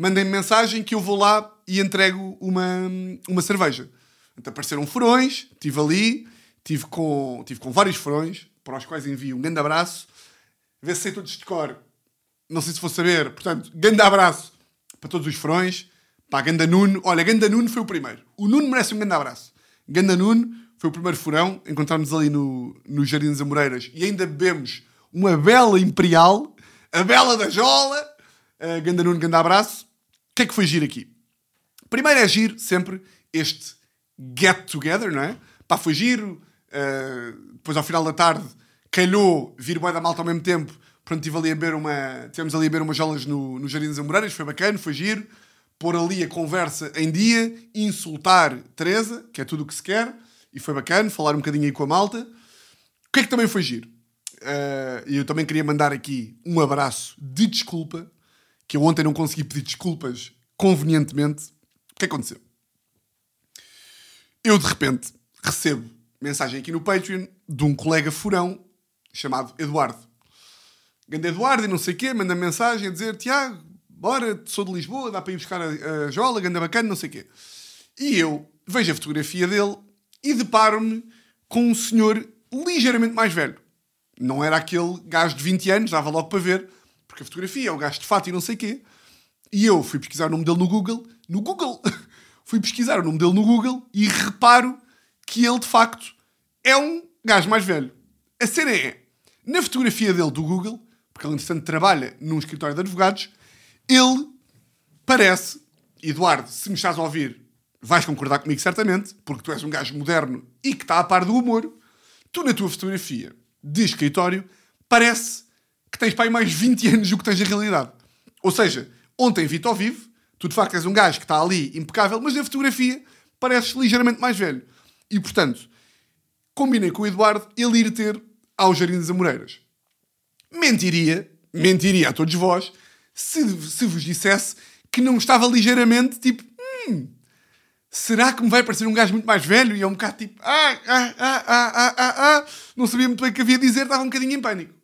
S2: mandem-me mensagem que eu vou lá e entrego uma, uma cerveja. Então apareceram furões, estive ali, estive com, tive com vários furões, para os quais envio um grande abraço. Vê se sei todos de cor. Não sei se vou saber. Portanto, grande abraço para todos os furões. Pá, Ganda Nuno. Olha, Ganda Nuno foi o primeiro. O Nuno merece um grande abraço. Ganda Nuno foi o primeiro furão. Encontramos ali no, no Jardim das Amoreiras e ainda bebemos uma bela Imperial. A bela da Jola. Uh, ganda Nuno, grande abraço. Que é que foi giro aqui? Primeiro é giro sempre este get together, não é? Pá, foi giro. Uh, depois ao final da tarde calhou vir bué da malta ao mesmo tempo. Pronto, tive ali a beber uma... Tivemos ali a beber umas jolas no, no Jardim das Amoreiras. Foi bacana, foi giro. Pôr ali a conversa em dia. Insultar Teresa, que é tudo o que se quer. E foi bacana, falar um bocadinho aí com a malta. O que é que também foi giro? Uh, eu também queria mandar aqui um abraço de desculpa, que eu ontem não consegui pedir desculpas convenientemente. O que aconteceu? Eu de repente recebo mensagem aqui no Patreon de um colega furão chamado Eduardo. Ganda Eduardo e não sei o quê, manda mensagem a dizer: Tiago, bora, sou de Lisboa, dá para ir buscar a, a jola, ganda bacana, não sei o quê. E eu vejo a fotografia dele e deparo-me com um senhor ligeiramente mais velho. Não era aquele gajo de 20 anos, dava logo para ver, porque a fotografia é o gajo de fato e não sei quê. E eu fui pesquisar o nome dele no Google. No Google! fui pesquisar o nome dele no Google e reparo que ele de facto é um gajo mais velho. A cena é, na fotografia dele do Google, porque ele entretanto trabalha num escritório de advogados, ele parece, Eduardo, se me estás a ouvir, vais concordar comigo certamente, porque tu és um gajo moderno e que está a par do humor, tu na tua fotografia de escritório parece que tens para aí mais 20 anos do que tens na realidade. Ou seja, ontem vi-te ao vivo, tu de facto és um gajo que está ali impecável, mas na fotografia pareces ligeiramente mais velho. E portanto, combinei com o Eduardo ele ir ter ao Jardim das Amoreiras. Mentiria, mentiria a todos vós, se, se vos dissesse que não estava ligeiramente tipo, hum, será que me vai parecer um gajo muito mais velho? E é um bocado tipo, ah, ah, ah, ah, ah, ah, ah, não sabia muito bem o que havia a dizer, estava um bocadinho em pânico.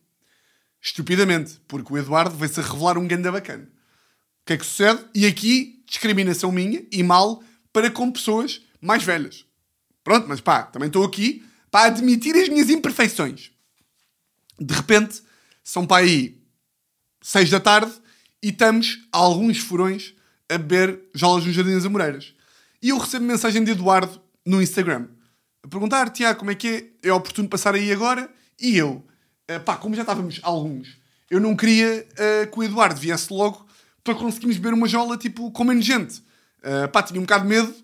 S2: Estupidamente, porque o Eduardo veio-se a revelar um ganda bacana. O que é que sucede? E aqui, discriminação minha e mal para com pessoas mais velhas. Pronto, mas pá, também estou aqui para admitir as minhas imperfeições. De repente, são para aí seis da tarde e estamos a alguns furões a beber jolas nos Jardins Amoreiras. E eu recebo mensagem de Eduardo no Instagram a perguntar: Tiago, como é que é? É oportuno passar aí agora? E eu, uh, pá, como já estávamos alguns, eu não queria uh, que o Eduardo viesse logo para conseguirmos beber uma jola tipo com menos gente. Uh, pá, tinha um bocado de medo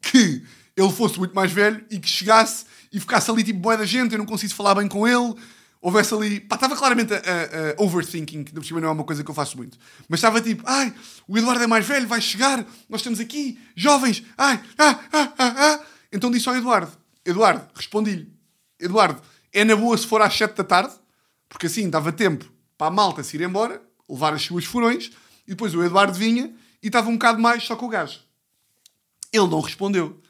S2: que ele fosse muito mais velho e que chegasse e ficasse ali tipo boa da gente, eu não consigo falar bem com ele. Houvesse ali. Pá, estava claramente a, a, a overthinking, que não é uma coisa que eu faço muito. Mas estava tipo, ai, o Eduardo é mais velho, vai chegar, nós estamos aqui, jovens, ai, ah, ah, ah, ah. Então disse ao Eduardo: Eduardo, respondi-lhe, Eduardo, é na boa se for às 7 da tarde, porque assim dava tempo para a malta se ir embora, levar as suas furões, e depois o Eduardo vinha e estava um bocado mais só com o gajo. Ele não respondeu.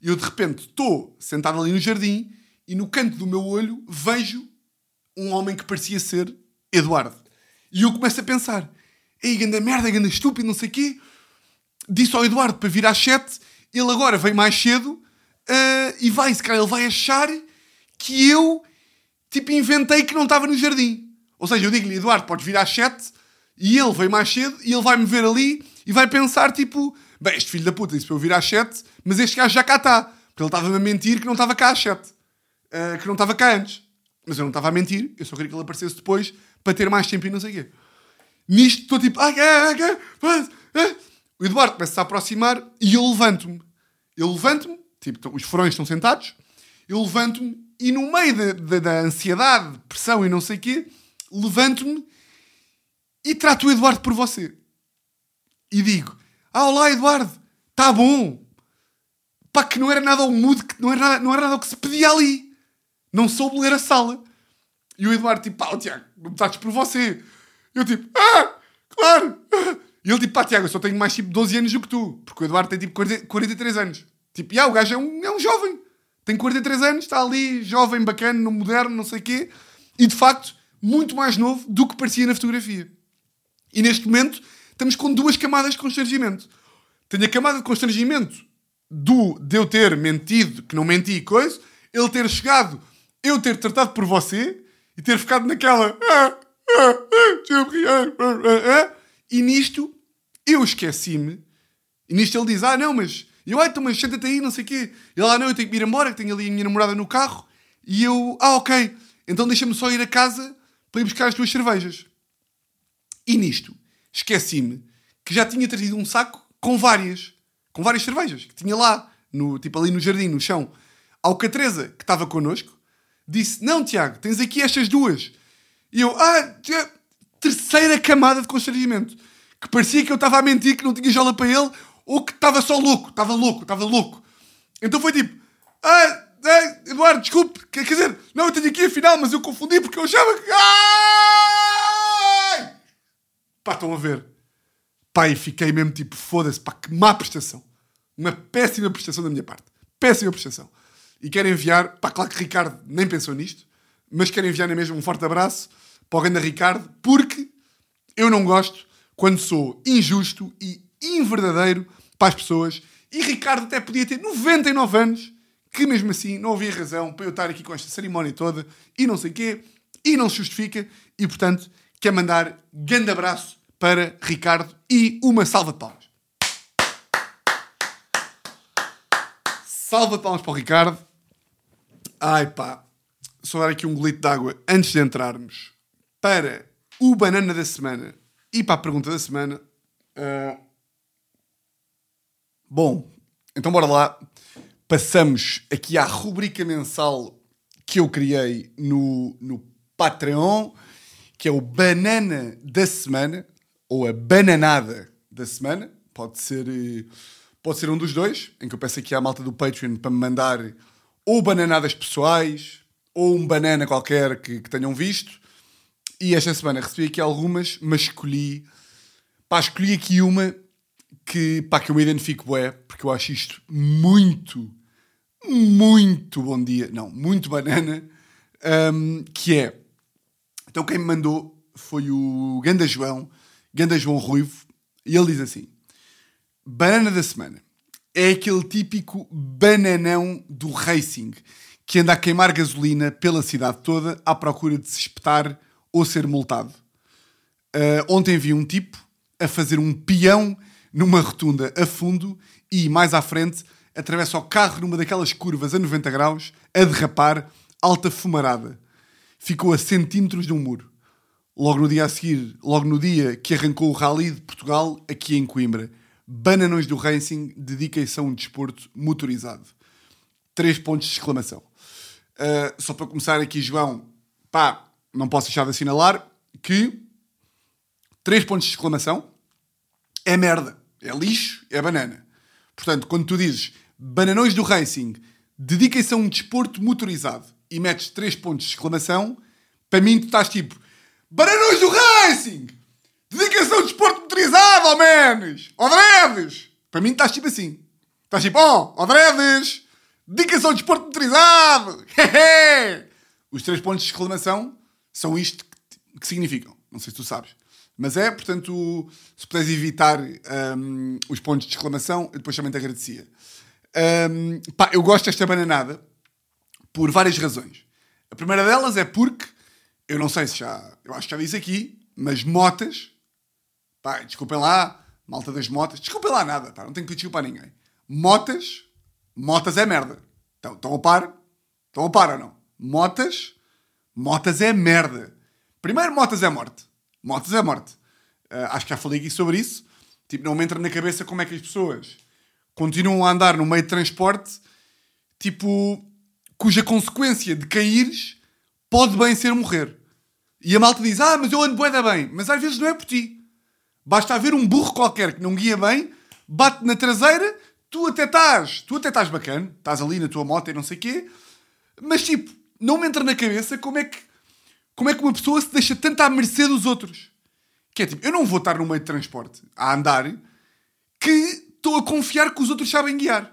S2: E eu de repente estou sentado ali no jardim e no canto do meu olho vejo um homem que parecia ser Eduardo. E eu começo a pensar: ei, ganda merda, ganda estúpido, não sei o quê. Disse ao Eduardo para vir às 7, ele agora vem mais cedo uh, e vai, se calhar ele vai achar que eu, tipo, inventei que não estava no jardim. Ou seja, eu digo-lhe, Eduardo, podes vir às 7 e ele veio mais cedo e ele vai me ver ali e vai pensar, tipo, bem, este filho da puta disse para eu vir às 7, mas este gajo já cá está. Porque ele estava-me a mentir que não estava cá às 7. Uh, eh, que não estava cá antes. Mas eu não estava a mentir, eu só queria que ele aparecesse depois para ter mais tempo e não sei o quê. Nisto estou tipo, ai, ai, ai, ai, o Eduardo começa a aproximar e eu levanto-me. Eu levanto-me, tipo, os furões estão sentados, eu levanto-me e no meio de, de, da ansiedade, pressão e não sei o quê, levanto-me e trato o Eduardo por você. E digo: Ah, olá, Eduardo, está bom. Pá, que não era nada o mood, que não era nada, não era nada o que se pedia ali. Não soube ler a sala. E o Eduardo, tipo, pá, Tiago, não me trates por você. Eu tipo, ah, claro. E ele tipo, pá, Tiago, eu só tenho mais tipo 12 anos do que tu. Porque o Eduardo tem tipo 40, 43 anos. Tipo, ah, o gajo é um, é um jovem. Tem 43 anos, está ali, jovem, bacana, moderno, não sei o quê. E de facto, muito mais novo do que parecia na fotografia. E neste momento, estamos com duas camadas de constrangimento. Tenho a camada de constrangimento do, de eu ter mentido, que não menti e coisa, ele ter chegado, eu ter tratado por você e ter ficado naquela. Ah, ah, ah, e nisto eu esqueci-me. E nisto ele diz: Ah, não, mas eu, ai, então, mas senta-te aí, não sei o quê. Ele, ah, não, eu tenho que ir embora, que tenho ali a minha namorada no carro. E eu, ah, ok, então deixa-me só ir a casa para ir buscar as tuas cervejas. E nisto, esqueci-me que já tinha trazido um saco com várias, com várias cervejas, que tinha lá, no, tipo ali no jardim, no chão. Ao Catreza, que estava connosco, disse: Não, Tiago, tens aqui estas duas. E eu, ah, terceira camada de constrangimento. Que parecia que eu estava a mentir, que não tinha jola para ele, ou que estava só louco, estava louco, estava louco. Então foi tipo, ah, ah, Eduardo, desculpe, quer dizer, não, eu tenho aqui a final, mas eu confundi porque eu achava que. Ai! Pá, estão a ver. Pá, e fiquei mesmo tipo, foda-se, pá, que má prestação. Uma péssima prestação da minha parte. Péssima prestação. E quero enviar, pá, claro que Ricardo nem pensou nisto, mas quero enviar na mesma um forte abraço para o grande Ricardo, porque eu não gosto quando sou injusto e inverdadeiro para as pessoas. E Ricardo até podia ter 99 anos, que mesmo assim não havia razão para eu estar aqui com esta cerimónia toda e não sei o quê, e não se justifica. E portanto, quer mandar grande abraço para Ricardo e uma salva de palmas. Salva de palmas para o Ricardo. Ai pá, só dar aqui um golito de água antes de entrarmos para o banana da semana e para a pergunta da semana. Uh... Bom, então bora lá. Passamos aqui à rubrica mensal que eu criei no, no Patreon, que é o Banana da Semana, ou a Bananada da Semana. Pode ser, eh, pode ser um dos dois, em que eu peço aqui à malta do Patreon para me mandar ou bananadas pessoais, ou um banana qualquer que, que tenham visto. E esta semana recebi aqui algumas, mas escolhi. Pá, escolhi aqui uma que, pá, que eu me identifico bué, porque eu acho isto muito, muito bom dia. Não, muito banana. Um, que é. Então quem me mandou foi o Ganda João, Ganda João Ruivo, e ele diz assim: Banana da semana é aquele típico bananão do racing que anda a queimar gasolina pela cidade toda à procura de se espetar ou ser multado. Uh, ontem vi um tipo a fazer um peão numa rotunda a fundo e, mais à frente, atravessa o carro numa daquelas curvas a 90 graus, a derrapar, alta fumarada. Ficou a centímetros de um muro. Logo no dia a seguir, logo no dia que arrancou o Rally de Portugal, aqui em Coimbra. Bananões do Racing dediquem-se a um desporto motorizado. Três pontos de exclamação. Uh, só para começar aqui, João, pá, não posso deixar de assinalar que três pontos de exclamação é merda, é lixo, é banana. Portanto, quando tu dizes bananões do Racing dediquem-se a um desporto motorizado e metes três pontos de exclamação, para mim tu estás tipo bananões do Racing dediquem-se a um desporto motorizado, ao menos! Ó dreves! Para mim estás tipo assim. Estás tipo, oh, ó dreves! Dediquem-se a um desporto motorizado! Os três pontos de exclamação são isto que significam. Não sei se tu sabes. Mas é, portanto, se puderes evitar um, os pontos de exclamação, eu depois também te agradecia. Um, pá, eu gosto desta bananada por várias razões. A primeira delas é porque, eu não sei se já, eu acho que já disse aqui, mas motas, pá, desculpem lá, malta das motas, desculpem lá nada, pá, não tenho que para ninguém. Motas, motas é merda. Então, estão a par? Estão a par ou não? Motas, motas é merda. Primeiro, motas é morte. Motas é morte. Uh, acho que já falei aqui sobre isso. Tipo, não me entra na cabeça como é que as pessoas continuam a andar no meio de transporte, tipo, cuja consequência de caíres pode bem ser morrer. E a malta diz: Ah, mas eu ando bué bem. Mas às vezes não é por ti. Basta haver um burro qualquer que não guia bem, bate na traseira, tu até estás, tu até estás bacana, estás ali na tua moto e não sei o quê, mas tipo, não me entra na cabeça como é que como é que uma pessoa se deixa tanto à mercê dos outros? Que é tipo, eu não vou estar no meio de transporte a andar que estou a confiar que os outros sabem guiar.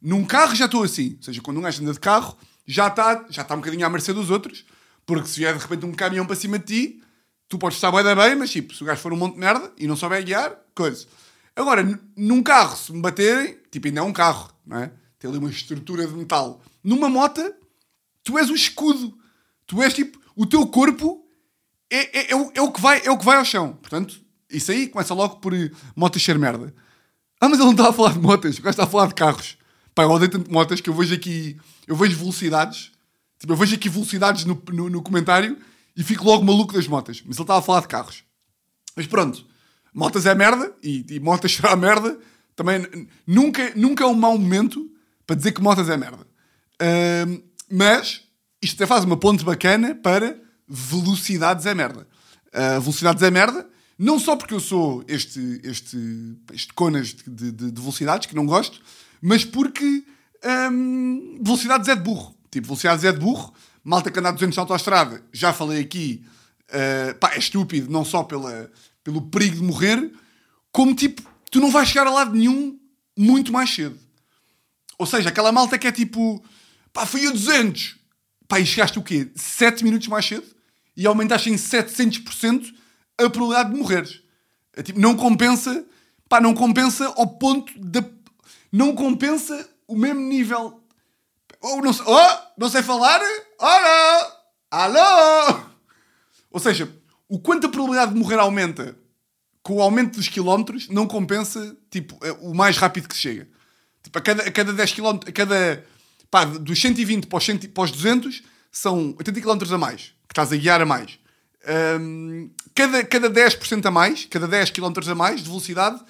S2: Num carro já estou assim. Ou seja, quando um gajo anda de carro, já está já está um bocadinho à mercê dos outros. Porque se vier de repente um caminhão para cima de ti, tu podes estar bem da bem, mas tipo, se o gajo for um monte de merda e não souber guiar, coisa. Agora, num carro, se me baterem, tipo, ainda é um carro, não é? Tem ali uma estrutura de metal. Numa mota, tu és o escudo. Tu és tipo, o teu corpo é, é, é, o, é, o que vai, é o que vai ao chão. Portanto, isso aí começa logo por eh, motas ser merda. Ah, mas ele não está a falar de motas, o gajo está a falar de carros. Pá, eu odeio tanto motas que eu vejo aqui, eu vejo velocidades, tipo, eu vejo aqui velocidades no, no, no comentário e fico logo maluco das motas. Mas ele estava a falar de carros. Mas pronto, motas é merda e, e motas será merda. Também nunca, nunca é um mau momento para dizer que motas é merda. Ahm, mas isto até faz uma ponte bacana para velocidades é merda. Ah, velocidades é merda, não só porque eu sou este, este, este conas de, de- de- de velocidades que não gosto, mas porque ahm, velocidades é de burro. Tipo, velocidades é de burro. Malta que anda a 200 na autostrada, já falei aqui, ah, pá, é estúpido, não só pela, pelo perigo de morrer, como tipo, tu não vais chegar a lado nenhum muito mais cedo. Ou seja, aquela malta que é tipo, pá, fui a 200. Pá, e chegaste o quê? 7 minutos mais cedo? E aumentaste em 700% a probabilidade de morreres. É tipo, não compensa, pá, não compensa ao ponto de. Não compensa o mesmo nível. Oh, não sei, oh, não sei falar? Ora! Alô! Ou seja, o quanto a probabilidade de morrer aumenta com o aumento dos quilómetros não compensa tipo, é o mais rápido que se chega. Tipo, a cada, a cada 10 km, a cada. Pá, dos 120 para os, 100, para os 200 são 80 km a mais, que estás a guiar a mais. Hum, cada, cada 10% a mais, cada 10 km a mais de velocidade,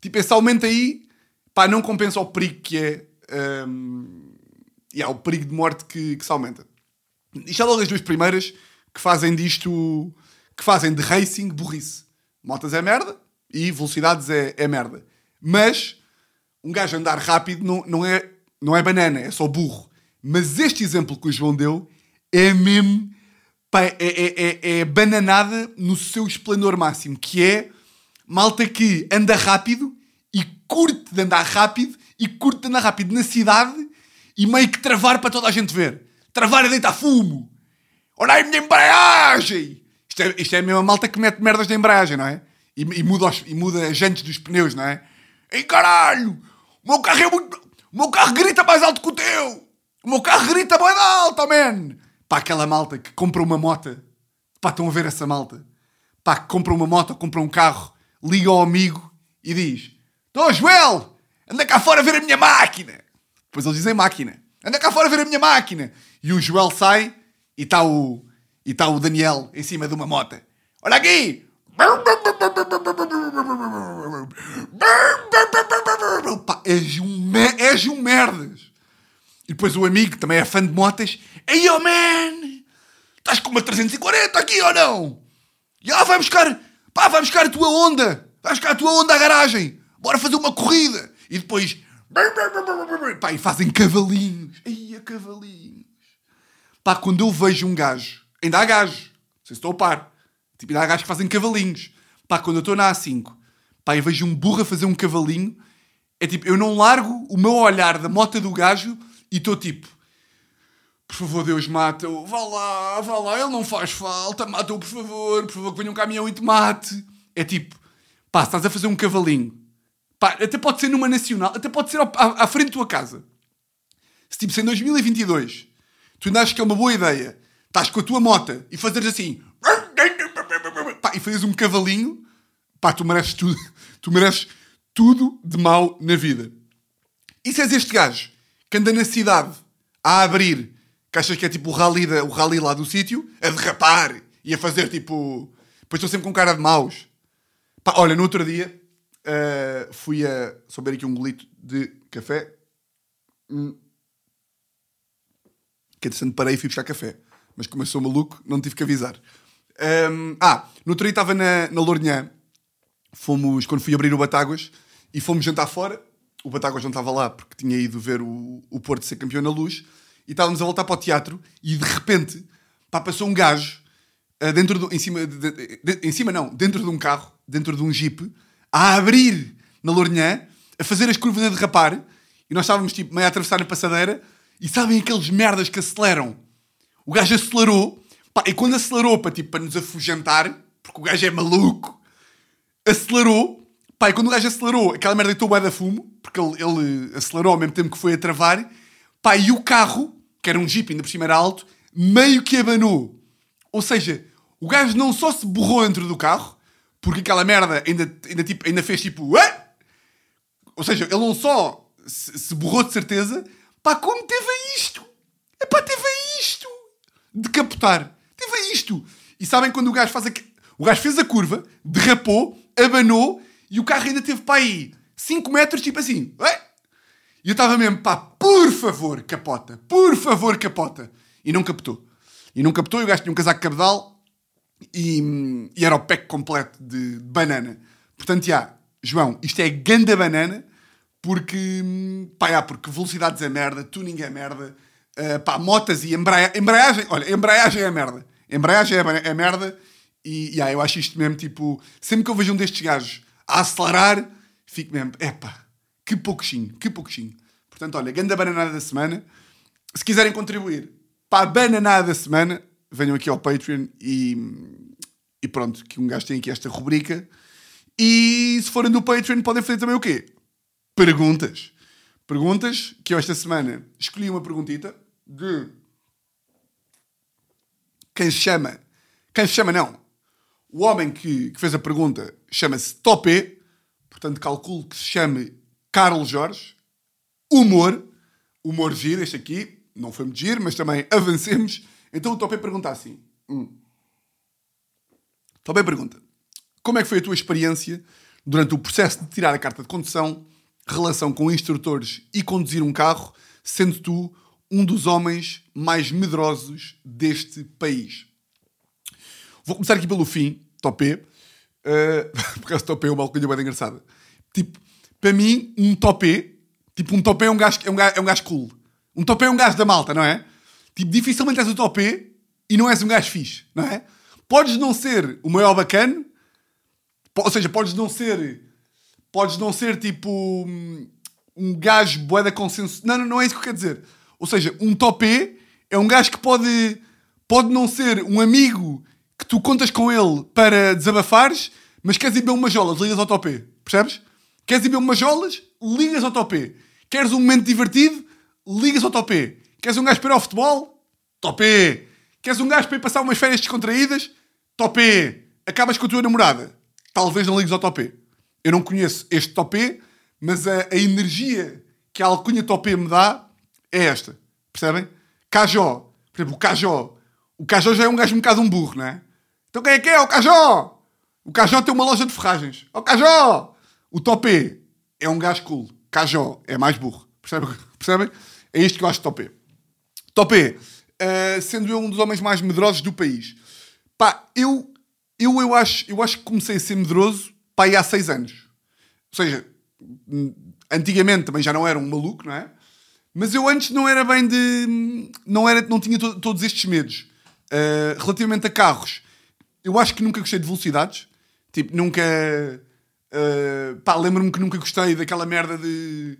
S2: tipo, esse aumento aí, pá, não compensa o perigo que é. e há o perigo de morte que, que se aumenta. Isto é logo as duas primeiras que fazem disto, que fazem de racing burrice. Motas é merda e velocidades é, é merda. Mas um gajo andar rápido não, não, é, não é banana, é só burro. Mas este exemplo que o João deu é mesmo. é, é, é, é bananada no seu esplendor máximo, que é malta que anda rápido e curte de andar rápido e curte de andar rápido na cidade e meio que travar para toda a gente ver. Travar a deitar fumo. Olha aí minha embreagem! Isto é, isto é a malta que mete merdas na embreagem, não é? E, e muda, e muda as jantes dos pneus, não é? Ei caralho! O meu carro é muito. Meu carro grita mais alto que o teu! O meu carro grita mais alto, man! Pá, aquela malta que compra uma moto. Pá, estão a ver essa malta? Pá, que compra uma moto, compra um carro, liga ao amigo e diz: Tô, Joel! Anda cá fora ver a minha máquina! Depois eles dizem máquina. Anda cá fora ver a minha máquina! E o Joel sai e está o, tá o Daniel em cima de uma moto. Olha aqui! És um, és um merdas! E depois o amigo, que também é fã de motas. Ei, oh man! Estás com uma 340 aqui ou não? Já vai buscar, pá, vai buscar a tua onda. Vai buscar a tua onda à garagem. Bora fazer uma corrida. E depois, pá, e fazem cavalinhos. Ai, a cavalinhos. Pá, quando eu vejo um gajo, ainda há gajo, não sei se estou a par. Tipo, ainda há gajos que fazem cavalinhos. Pá, quando eu estou na A5, pá, e vejo um burro a fazer um cavalinho, é tipo, eu não largo o meu olhar da moto do gajo e estou tipo, por favor, Deus, mata-o. Vá lá, vá lá, ele não faz falta. Mata-o, por favor. Por favor, que venha um caminhão e te mate. É tipo, pá, estás a fazer um cavalinho. Pá, até pode ser numa nacional, até pode ser à, frente da tua casa. Se tipo, se em 2022 tu ainda achas que é uma boa ideia, estás com a tua moto e fazeres assim, pá, e fazes um cavalinho, pá, tu mereces tudo. Tu mereces tudo de mau na vida. E se és este gajo que anda na cidade a abrir, que achas que é tipo o rally, da- o rally lá do sítio, a derrapar e a fazer tipo. Depois estou sempre com cara de maus. Pá, olha, no outro dia ah, fui a. Só beber aqui um golito de café. Hum. Que parei e fui buscar café. Mas como eu sou maluco, não tive que avisar. Ahm, ah, no outro dia estava na, na Lourinhã fomos, quando fui abrir o Batáguas, e fomos jantar fora. O Batáguas não estava lá porque tinha ido ver o, o Porto ser campeão na luz. E estávamos a voltar para o teatro e de repente pá, passou um gajo ah, dentro do, em cima, de- de- em cima não, dentro de um carro, dentro de um jeep, a abrir na Lourinhã, a fazer as curvas a derrapar, e nós estávamos tipo meio a atravessar a passadeira, e sabem aqueles merdas que aceleram? O gajo acelerou, pá, e quando acelerou para, tipo, para nos afugentar, porque o gajo é maluco, acelerou, pá, e quando o gajo acelerou, aquela merda deitou bué da fumo, porque ele, ele acelerou ao mesmo tempo que foi a travar, pá, e o carro, que era um jeep, ainda por cima era alto, meio que abanou. Ou seja, o gajo não só se borrou dentro do carro, porque aquela merda ainda, ainda, tipo, ainda fez tipo, Ué? ou seja, ele não só se, se borrou de certeza, pá, como teve a isto, epá, teve a isto, de capotar, teve a isto. E sabem quando o gajo faz aqui, o gajo fez a curva, derrapou, abanou, e o carro ainda teve para aí 5 metros, tipo assim? E eu estava mesmo, pá, por favor, capota, por favor, capota. E não captou. E não captou, e gajo tinha um casaco cabedal e, e era o pack completo de banana. Portanto, já, João, isto é ganda banana, porque, pá, já, porque velocidades é merda, tuning é merda, ah, pá, motas e embreia, embreagem, olha, embreagem é merda. Embreagem é, é merda e, já, eu acho isto mesmo, tipo, sempre que eu vejo um destes gajos a acelerar, fico mesmo, epá, que pouquinho, que pouquinho. Portanto, olha, ganda bananada da semana. Se quiserem contribuir para a bananada da semana, venham aqui ao Patreon e, e pronto, que um gajo tem aqui esta rubrica. E se forem do Patreon, podem fazer também o quê? Perguntas. Perguntas que eu esta semana escolhi uma perguntita de quem se chama. Quem se chama, não. O homem que, que fez a pergunta chama-se Topé, portanto, calculo que se chame Carlos Jorge. Humor, humor giro, este aqui, não foi muito giro, mas também avancemos. Então o Topé pergunta assim: hum. Topé pergunta: Como é que foi a tua experiência durante o processo de tirar a carta de condução, relação com instrutores e conduzir um carro, sendo tu um dos homens mais medrosos deste país? Vou começar aqui pelo fim, Topé. Uh, por causa Topé é uma alcunha bem engraçada. Tipo, para mim, um Topé, tipo, um Topé é um gajo, é um gajo, é um gajo cool. Um Topé é um gajo da malta, não é? Tipo, dificilmente és o Topé e não és um gajo fixe, não é? Podes não ser o maior bacana, ou seja, podes não ser, podes não ser tipo um, um gajo bué da consenso. Não, não, não é isso que eu quero dizer. Ou seja, um Topé é um gajo que pode, pode não ser um amigo que tu contas com ele para desabafares, mas queres ir beber umas jolas, ligas ao Topé. Percebes? Queres ir beber umas jolas, ligas ao Topé. Queres um momento divertido, ligas ao Topé. Queres um gajo para ir ao futebol? Topé. Queres um gajo para ir passar umas férias descontraídas? Topé. Acabas com a tua namorada? Talvez não ligues ao Topé. Eu não conheço este Topé, mas a, a energia que a alcunha Topé me dá é esta. Percebem? Cajó. Por exemplo, o Cajó. O Cajó já é um gajo um bocado um burro, não é? Então quem é que é? O Cajó! O Cajó tem uma loja de ferragens. O Cajó! O Topé é um gajo cool. Cajó é mais burro. Percebem? Percebem? É isto que eu acho de Topé. Topé, eh, sendo eu um dos homens mais medrosos do país. Pá, eu, eu, eu, acho, eu acho que comecei a ser medroso pá, há seis anos. Ou seja, hum, antigamente também já não era um maluco, não é? Mas eu antes não era bem de. Não, era, não tinha to- todos estes medos. Uh, relativamente a carros, eu acho que nunca gostei de velocidades. Tipo, nunca. uh, pá, lembro-me que nunca gostei daquela merda de.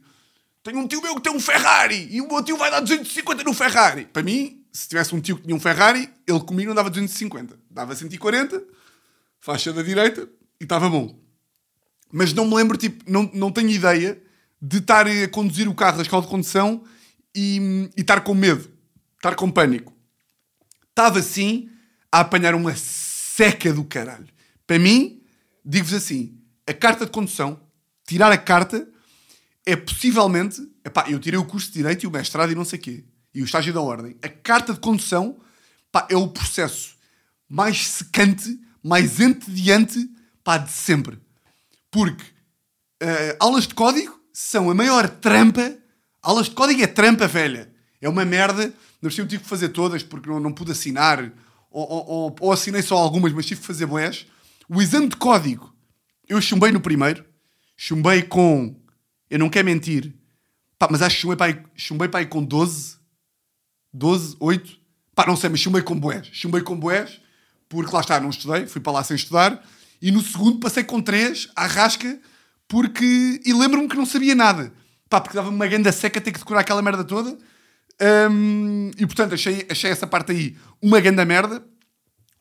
S2: Tenho um tio meu que tem um Ferrari e o meu tio vai dar 250 no Ferrari. Para mim, se tivesse um tio que tinha um Ferrari, ele comigo não dava 250. Dava 140, faixa da direita e estava bom mas não me lembro, tipo, não, não tenho ideia de estar a conduzir o carro da escola de condução e, e estar com medo, estar com pânico. Estava assim a apanhar uma seca do caralho. Para mim, digo-vos assim: a carta de condução, tirar a carta, é possivelmente. Epá, eu tirei o curso de Direito e o mestrado e não sei o quê, e o estágio da ordem. A carta de condução é o processo mais secante, mais entediante de sempre. Porque eh, aulas de código são a maior trampa. Aulas de código é trampa velha. É uma merda. Não eu tive que fazer todas porque não, não pude assinar. Ou, ou- ou- assinei só algumas, mas tive que fazer boés. O exame de código, eu chumbei no primeiro. Chumbei com. Eu não quero mentir. Pá, mas acho que chumbei para aí, chumbei com 12. 12, 8. Pá, não sei, mas chumbei com boés. Chumbei com boés porque lá está, não estudei, fui para lá sem estudar. E no segundo passei com 3 à rasca, porque. E lembro-me que não sabia nada. Pá, porque dava-me uma ganda seca ter que decorar aquela merda toda. Hum, e portanto achei, achei essa parte aí uma ganda merda.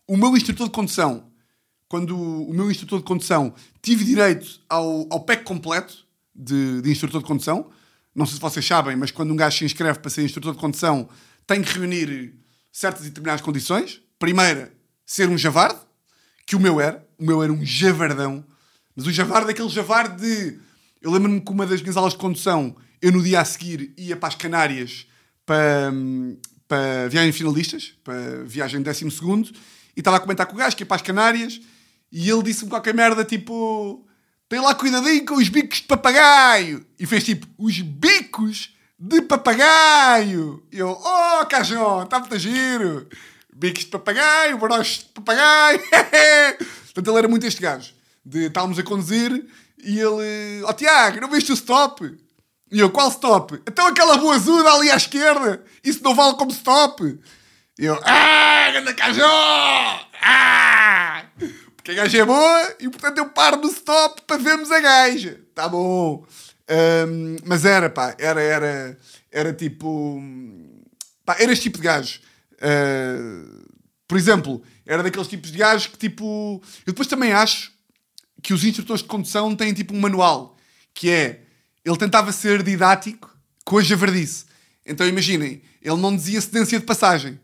S2: O meu instrutor de condução, quando o meu instrutor de condução tive direito ao, ao pack completo de, de instrutor de condução. Não sei se vocês sabem, mas quando um gajo se inscreve para ser instrutor de condução, tem que reunir certas e determinadas condições. Primeira, ser um javarde, que o meu era. O meu era um javardão. Mas o javarde é aquele javarde de. Eu lembro-me que uma das minhas aulas de condução, eu no dia a seguir ia para as Canárias para, para viagem finalistas, para viagem décimo segundo, e estava a comentar com o gajo que ia para as Canárias, e ele disse-me qualquer merda tipo: tem lá cuidadinho com os bicos de papagaio. E fez tipo: os bicos de papagaio. E eu: oh, Cajão, está muito giro. Bicos de papagaio, broches de papagaio. Portanto, ele era muito este gajo. De estávamos a conduzir e ele: oh, Tiago, não viste o stop? E eu: qual stop? Então aquela boa azuda ali à esquerda. Isso não vale como stop. E eu: ah, ganda Cajão! Ah! Porque a gaja é boa e portanto eu paro no stop para vermos a gaja. Tá bom. Um, mas era, pá, era, era, era tipo. Pá, era este tipo de gajo. Uh, por exemplo, era daqueles tipos de gajos que tipo. Eu depois também acho que os instrutores de condução têm tipo um manual que é. Ele tentava ser didático com a javardice. Então imaginem, ele não dizia cedência de passagem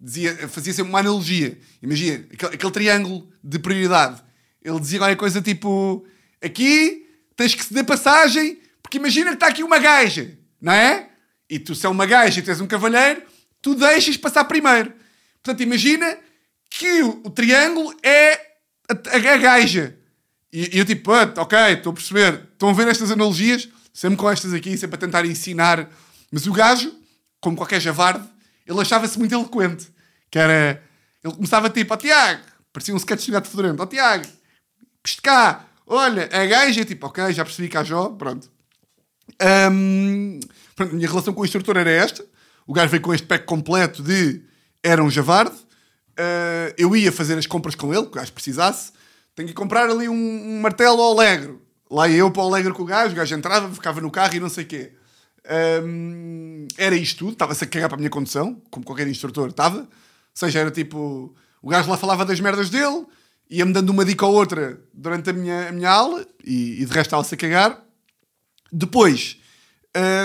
S2: dizia, fazia sempre uma analogia. Imagina, aquele, aquele, triângulo de prioridade. Ele dizia qualquer coisa tipo: aqui tens que ceder passagem, porque imagina que está aqui uma gaja, não é? E tu, se é uma gaja e tu és um cavalheiro, tu deixas passar primeiro. Portanto, imagina que o, o triângulo é a, a, a gaja. E, e, eu tipo, ok, estou a perceber. Estão a ver estas analogias? Sempre com estas aqui, sempre a tentar ensinar. Mas o gajo, como qualquer javarde, ele achava-se muito eloquente. Que era. Ele começava tipo, ó oh, Tiago, parecia um sketch de gato fedorento, ó oh, Tiago, peste cá, olha, a gaja, tipo, ok, já percebi que há Jó, pronto. Um, pronto. A minha relação com o instrutor era esta. O gajo veio com este pack completo de era um javarde. Uh, eu ia fazer as compras com ele, que o gajo precisasse. Tenho que comprar ali um, um martelo ao alegre. Lá eu para o alegre com o gajo, o gajo entrava, ficava no carro e não sei o quê. Um, era isto tudo, estava-se a cagar para a minha condução, como qualquer instrutor estava. Ou seja, era tipo, o gajo lá falava das merdas dele, ia-me dando uma dica ou outra durante a minha, a minha aula, e, e de resto estava-se a cagar. Depois,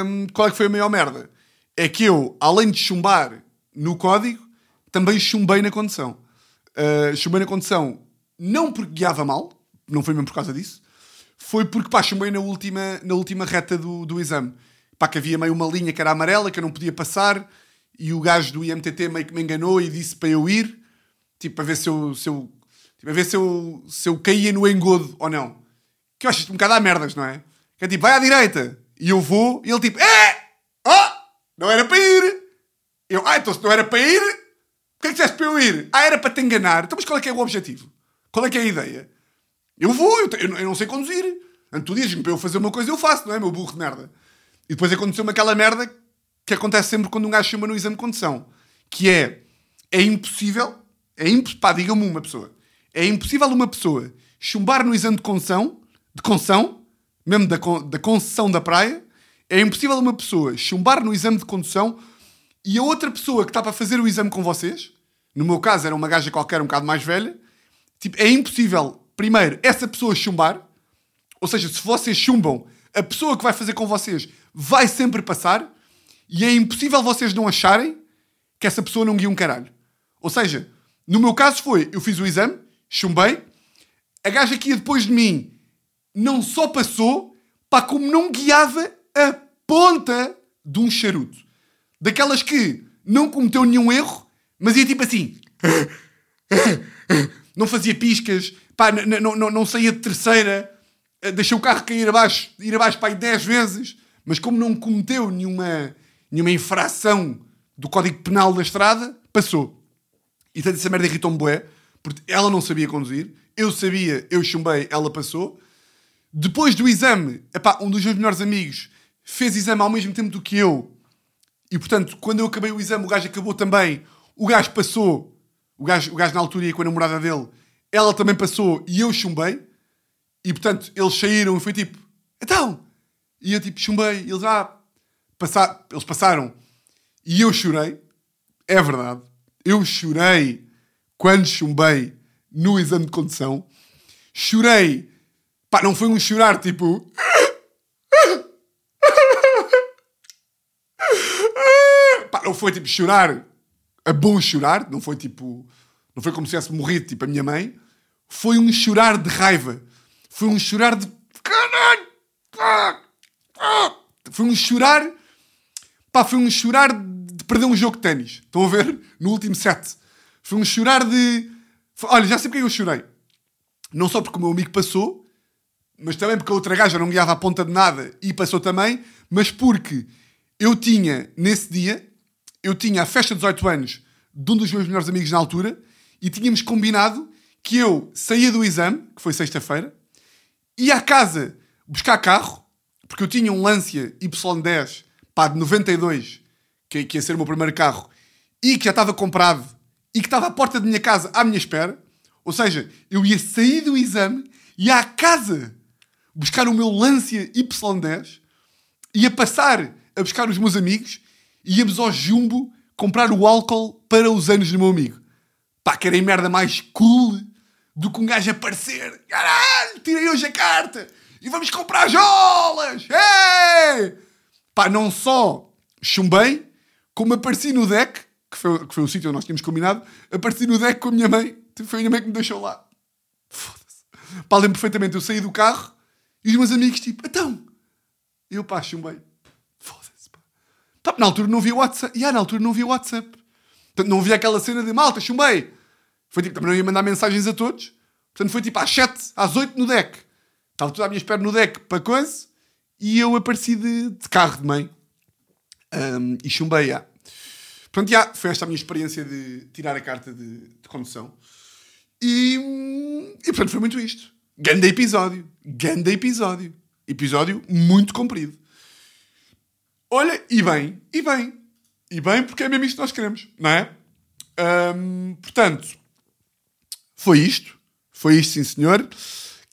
S2: um, qual é que foi a maior merda? É que eu, além de chumbar no código, também chumbei na condução. Uh, chumbei na condução não porque guiava mal, não foi mesmo por causa disso, foi porque pá, chumbei na última, na última reta do, do exame pá, que havia meio uma linha que era amarela, que eu não podia passar, e o gajo do IMTT meio que me enganou e disse para eu ir, tipo, para ver se eu, se eu, tipo, ver se eu, se eu caía no engodo ou não. Que eu acho um bocado a merdas, não é? Que é tipo, vai à direita, e eu vou, e ele tipo, é! Oh! Não era para ir! Eu, ah, então se não era para ir, porquê é que disseste para eu ir? Ah, era para te enganar. Então, mas qual é que é o objetivo? Qual é que é a ideia? Eu vou, eu, eu, eu não sei conduzir. Então, tu dizes-me para eu fazer uma coisa, eu faço, não é, meu burro de merda? E depois aconteceu-me aquela merda que acontece sempre quando um gajo chama no exame de condução. Que é, é impossível, é imp pá, diga-me uma pessoa, é impossível uma pessoa chumbar no exame de condução, de condução, mesmo da, da concessão da praia, é impossível uma pessoa chumbar no exame de condução e a outra pessoa que está para fazer o exame com vocês, no meu caso era uma gaja qualquer um bocado mais velha, tipo, é impossível, primeiro, essa pessoa chumbar, ou seja, se vocês chumbam, a pessoa que vai fazer com vocês vai sempre passar e é impossível vocês não acharem que essa pessoa não guia um caralho. Ou seja, no meu caso foi, eu fiz o exame, chumbei, a gaja que ia depois de mim não só passou, pá, como não guiava a ponta de um charuto. Daquelas que não cometeu nenhum erro, mas ia tipo assim. não fazia piscas, pá, não, saía de terceira, deixou o carro cair abaixo, ir abaixo para aí 10 vezes, mas como não cometeu nenhuma, nenhuma infração do Código Penal da estrada, passou. E tanto essa merda irritou-me bué, porque ela não sabia conduzir, eu sabia, eu chumbei, ela passou. Depois do exame, epá, um dos meus melhores amigos fez exame ao mesmo tempo do que eu, e portanto, quando eu acabei o exame, o gajo acabou também, o gajo passou, o gajo, o gajo na altura ia com a namorada dele, ela também passou e eu chumbei. E portanto, eles saíram e foi tipo, então! E eu tipo, chumbei. E eles, ah, passar, eles passaram. E eu chorei. É verdade. Eu chorei quando chumbei no exame de condução. Chorei. Pá, não foi um chorar tipo. Pá, não foi tipo chorar a bom chorar. Não foi tipo. Não foi como se tivesse morrido, tipo a minha mãe. Foi um chorar de raiva. Foi um chorar de. Caralho! Foi um chorar. Pá, foi um chorar de perder um jogo de ténis. Estão a ver? No último set. Foi um chorar de. Olha, já sei porque eu chorei. Não só porque o meu amigo passou, mas também porque a outra gaja não guiava a ponta de nada e passou também, mas porque eu tinha, nesse dia, eu tinha a festa de 18 anos de um dos meus melhores amigos na altura e tínhamos combinado que eu saía do exame, que foi sexta-feira, ia à casa buscar carro, porque eu tinha um Lancia Y10 pá, de 92, que, que ia ser o meu primeiro carro, e que já estava comprado e que estava à porta da minha casa à minha espera. Ou seja, eu ia sair do exame, ia à casa buscar o meu Lancia Y10, ia passar a buscar os meus amigos e íamos ao Jumbo comprar o álcool para os anos do meu amigo. Pá, querem merda mais cool do que um gajo aparecer. Caralho, tirei hoje a carta e vamos comprar jolas! Hey! Pá, não só chumbei, como apareci no deck, que foi, que foi o sítio onde nós tínhamos combinado, apareci no deck com a minha mãe. Foi a minha mãe que me deixou lá. Foda-se. Pá, lembro perfeitamente, eu saí do carro e os meus amigos, tipo, então. Eu, pá, chumbei. Foda-se, pá. Pá, na altura não havia WhatsApp. E yeah, na altura não havia WhatsApp. Portanto, não havia aquela cena de malta, chumbei. Foi tipo, também não ia mandar mensagens a todos. Portanto, foi tipo às 7, às 8 no deck. Estava tudo à minha espera no deck para coisa. E eu apareci de, de carro de mãe. Um, e chumbei, já. Portanto, já, foi esta a minha experiência de tirar a carta de, de condução. E, e, portanto, foi muito isto. Ganda episódio. Ganda episódio. Episódio muito comprido. Olha, e bem, e bem. E bem porque é mesmo isto que nós queremos, não é? Um, portanto, foi isto. Foi isto, sim senhor.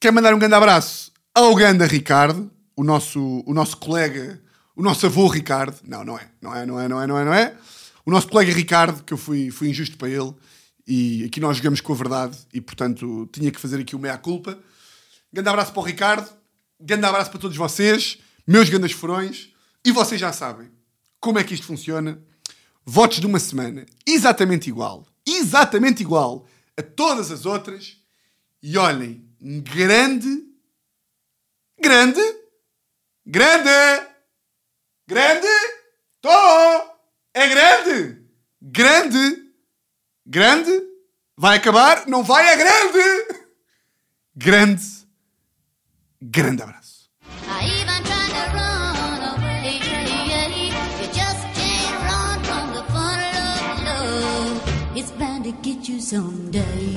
S2: Quero mandar um grande abraço ao Ganda Ricardo, o nosso, o nosso colega, o nosso avô Ricardo. Não, não é. Não é, não é, não é, não é, não é. O nosso colega Ricardo, que eu fui, fui injusto para ele. E aqui nós jogamos com a verdade e, portanto, tinha que fazer aqui o meia-culpa. Grande abraço para o Ricardo. Grande abraço para todos vocês. Meus grandes furões. E vocês já sabem como é que isto funciona. Votos de uma semana. Exatamente igual. Exatamente igual a todas as outras. E olhem, grande, grande, grande, grande, tô, é grande, grande, grande, vai acabar, não vai, é grande, grande, grande abraço.
S1: Someday.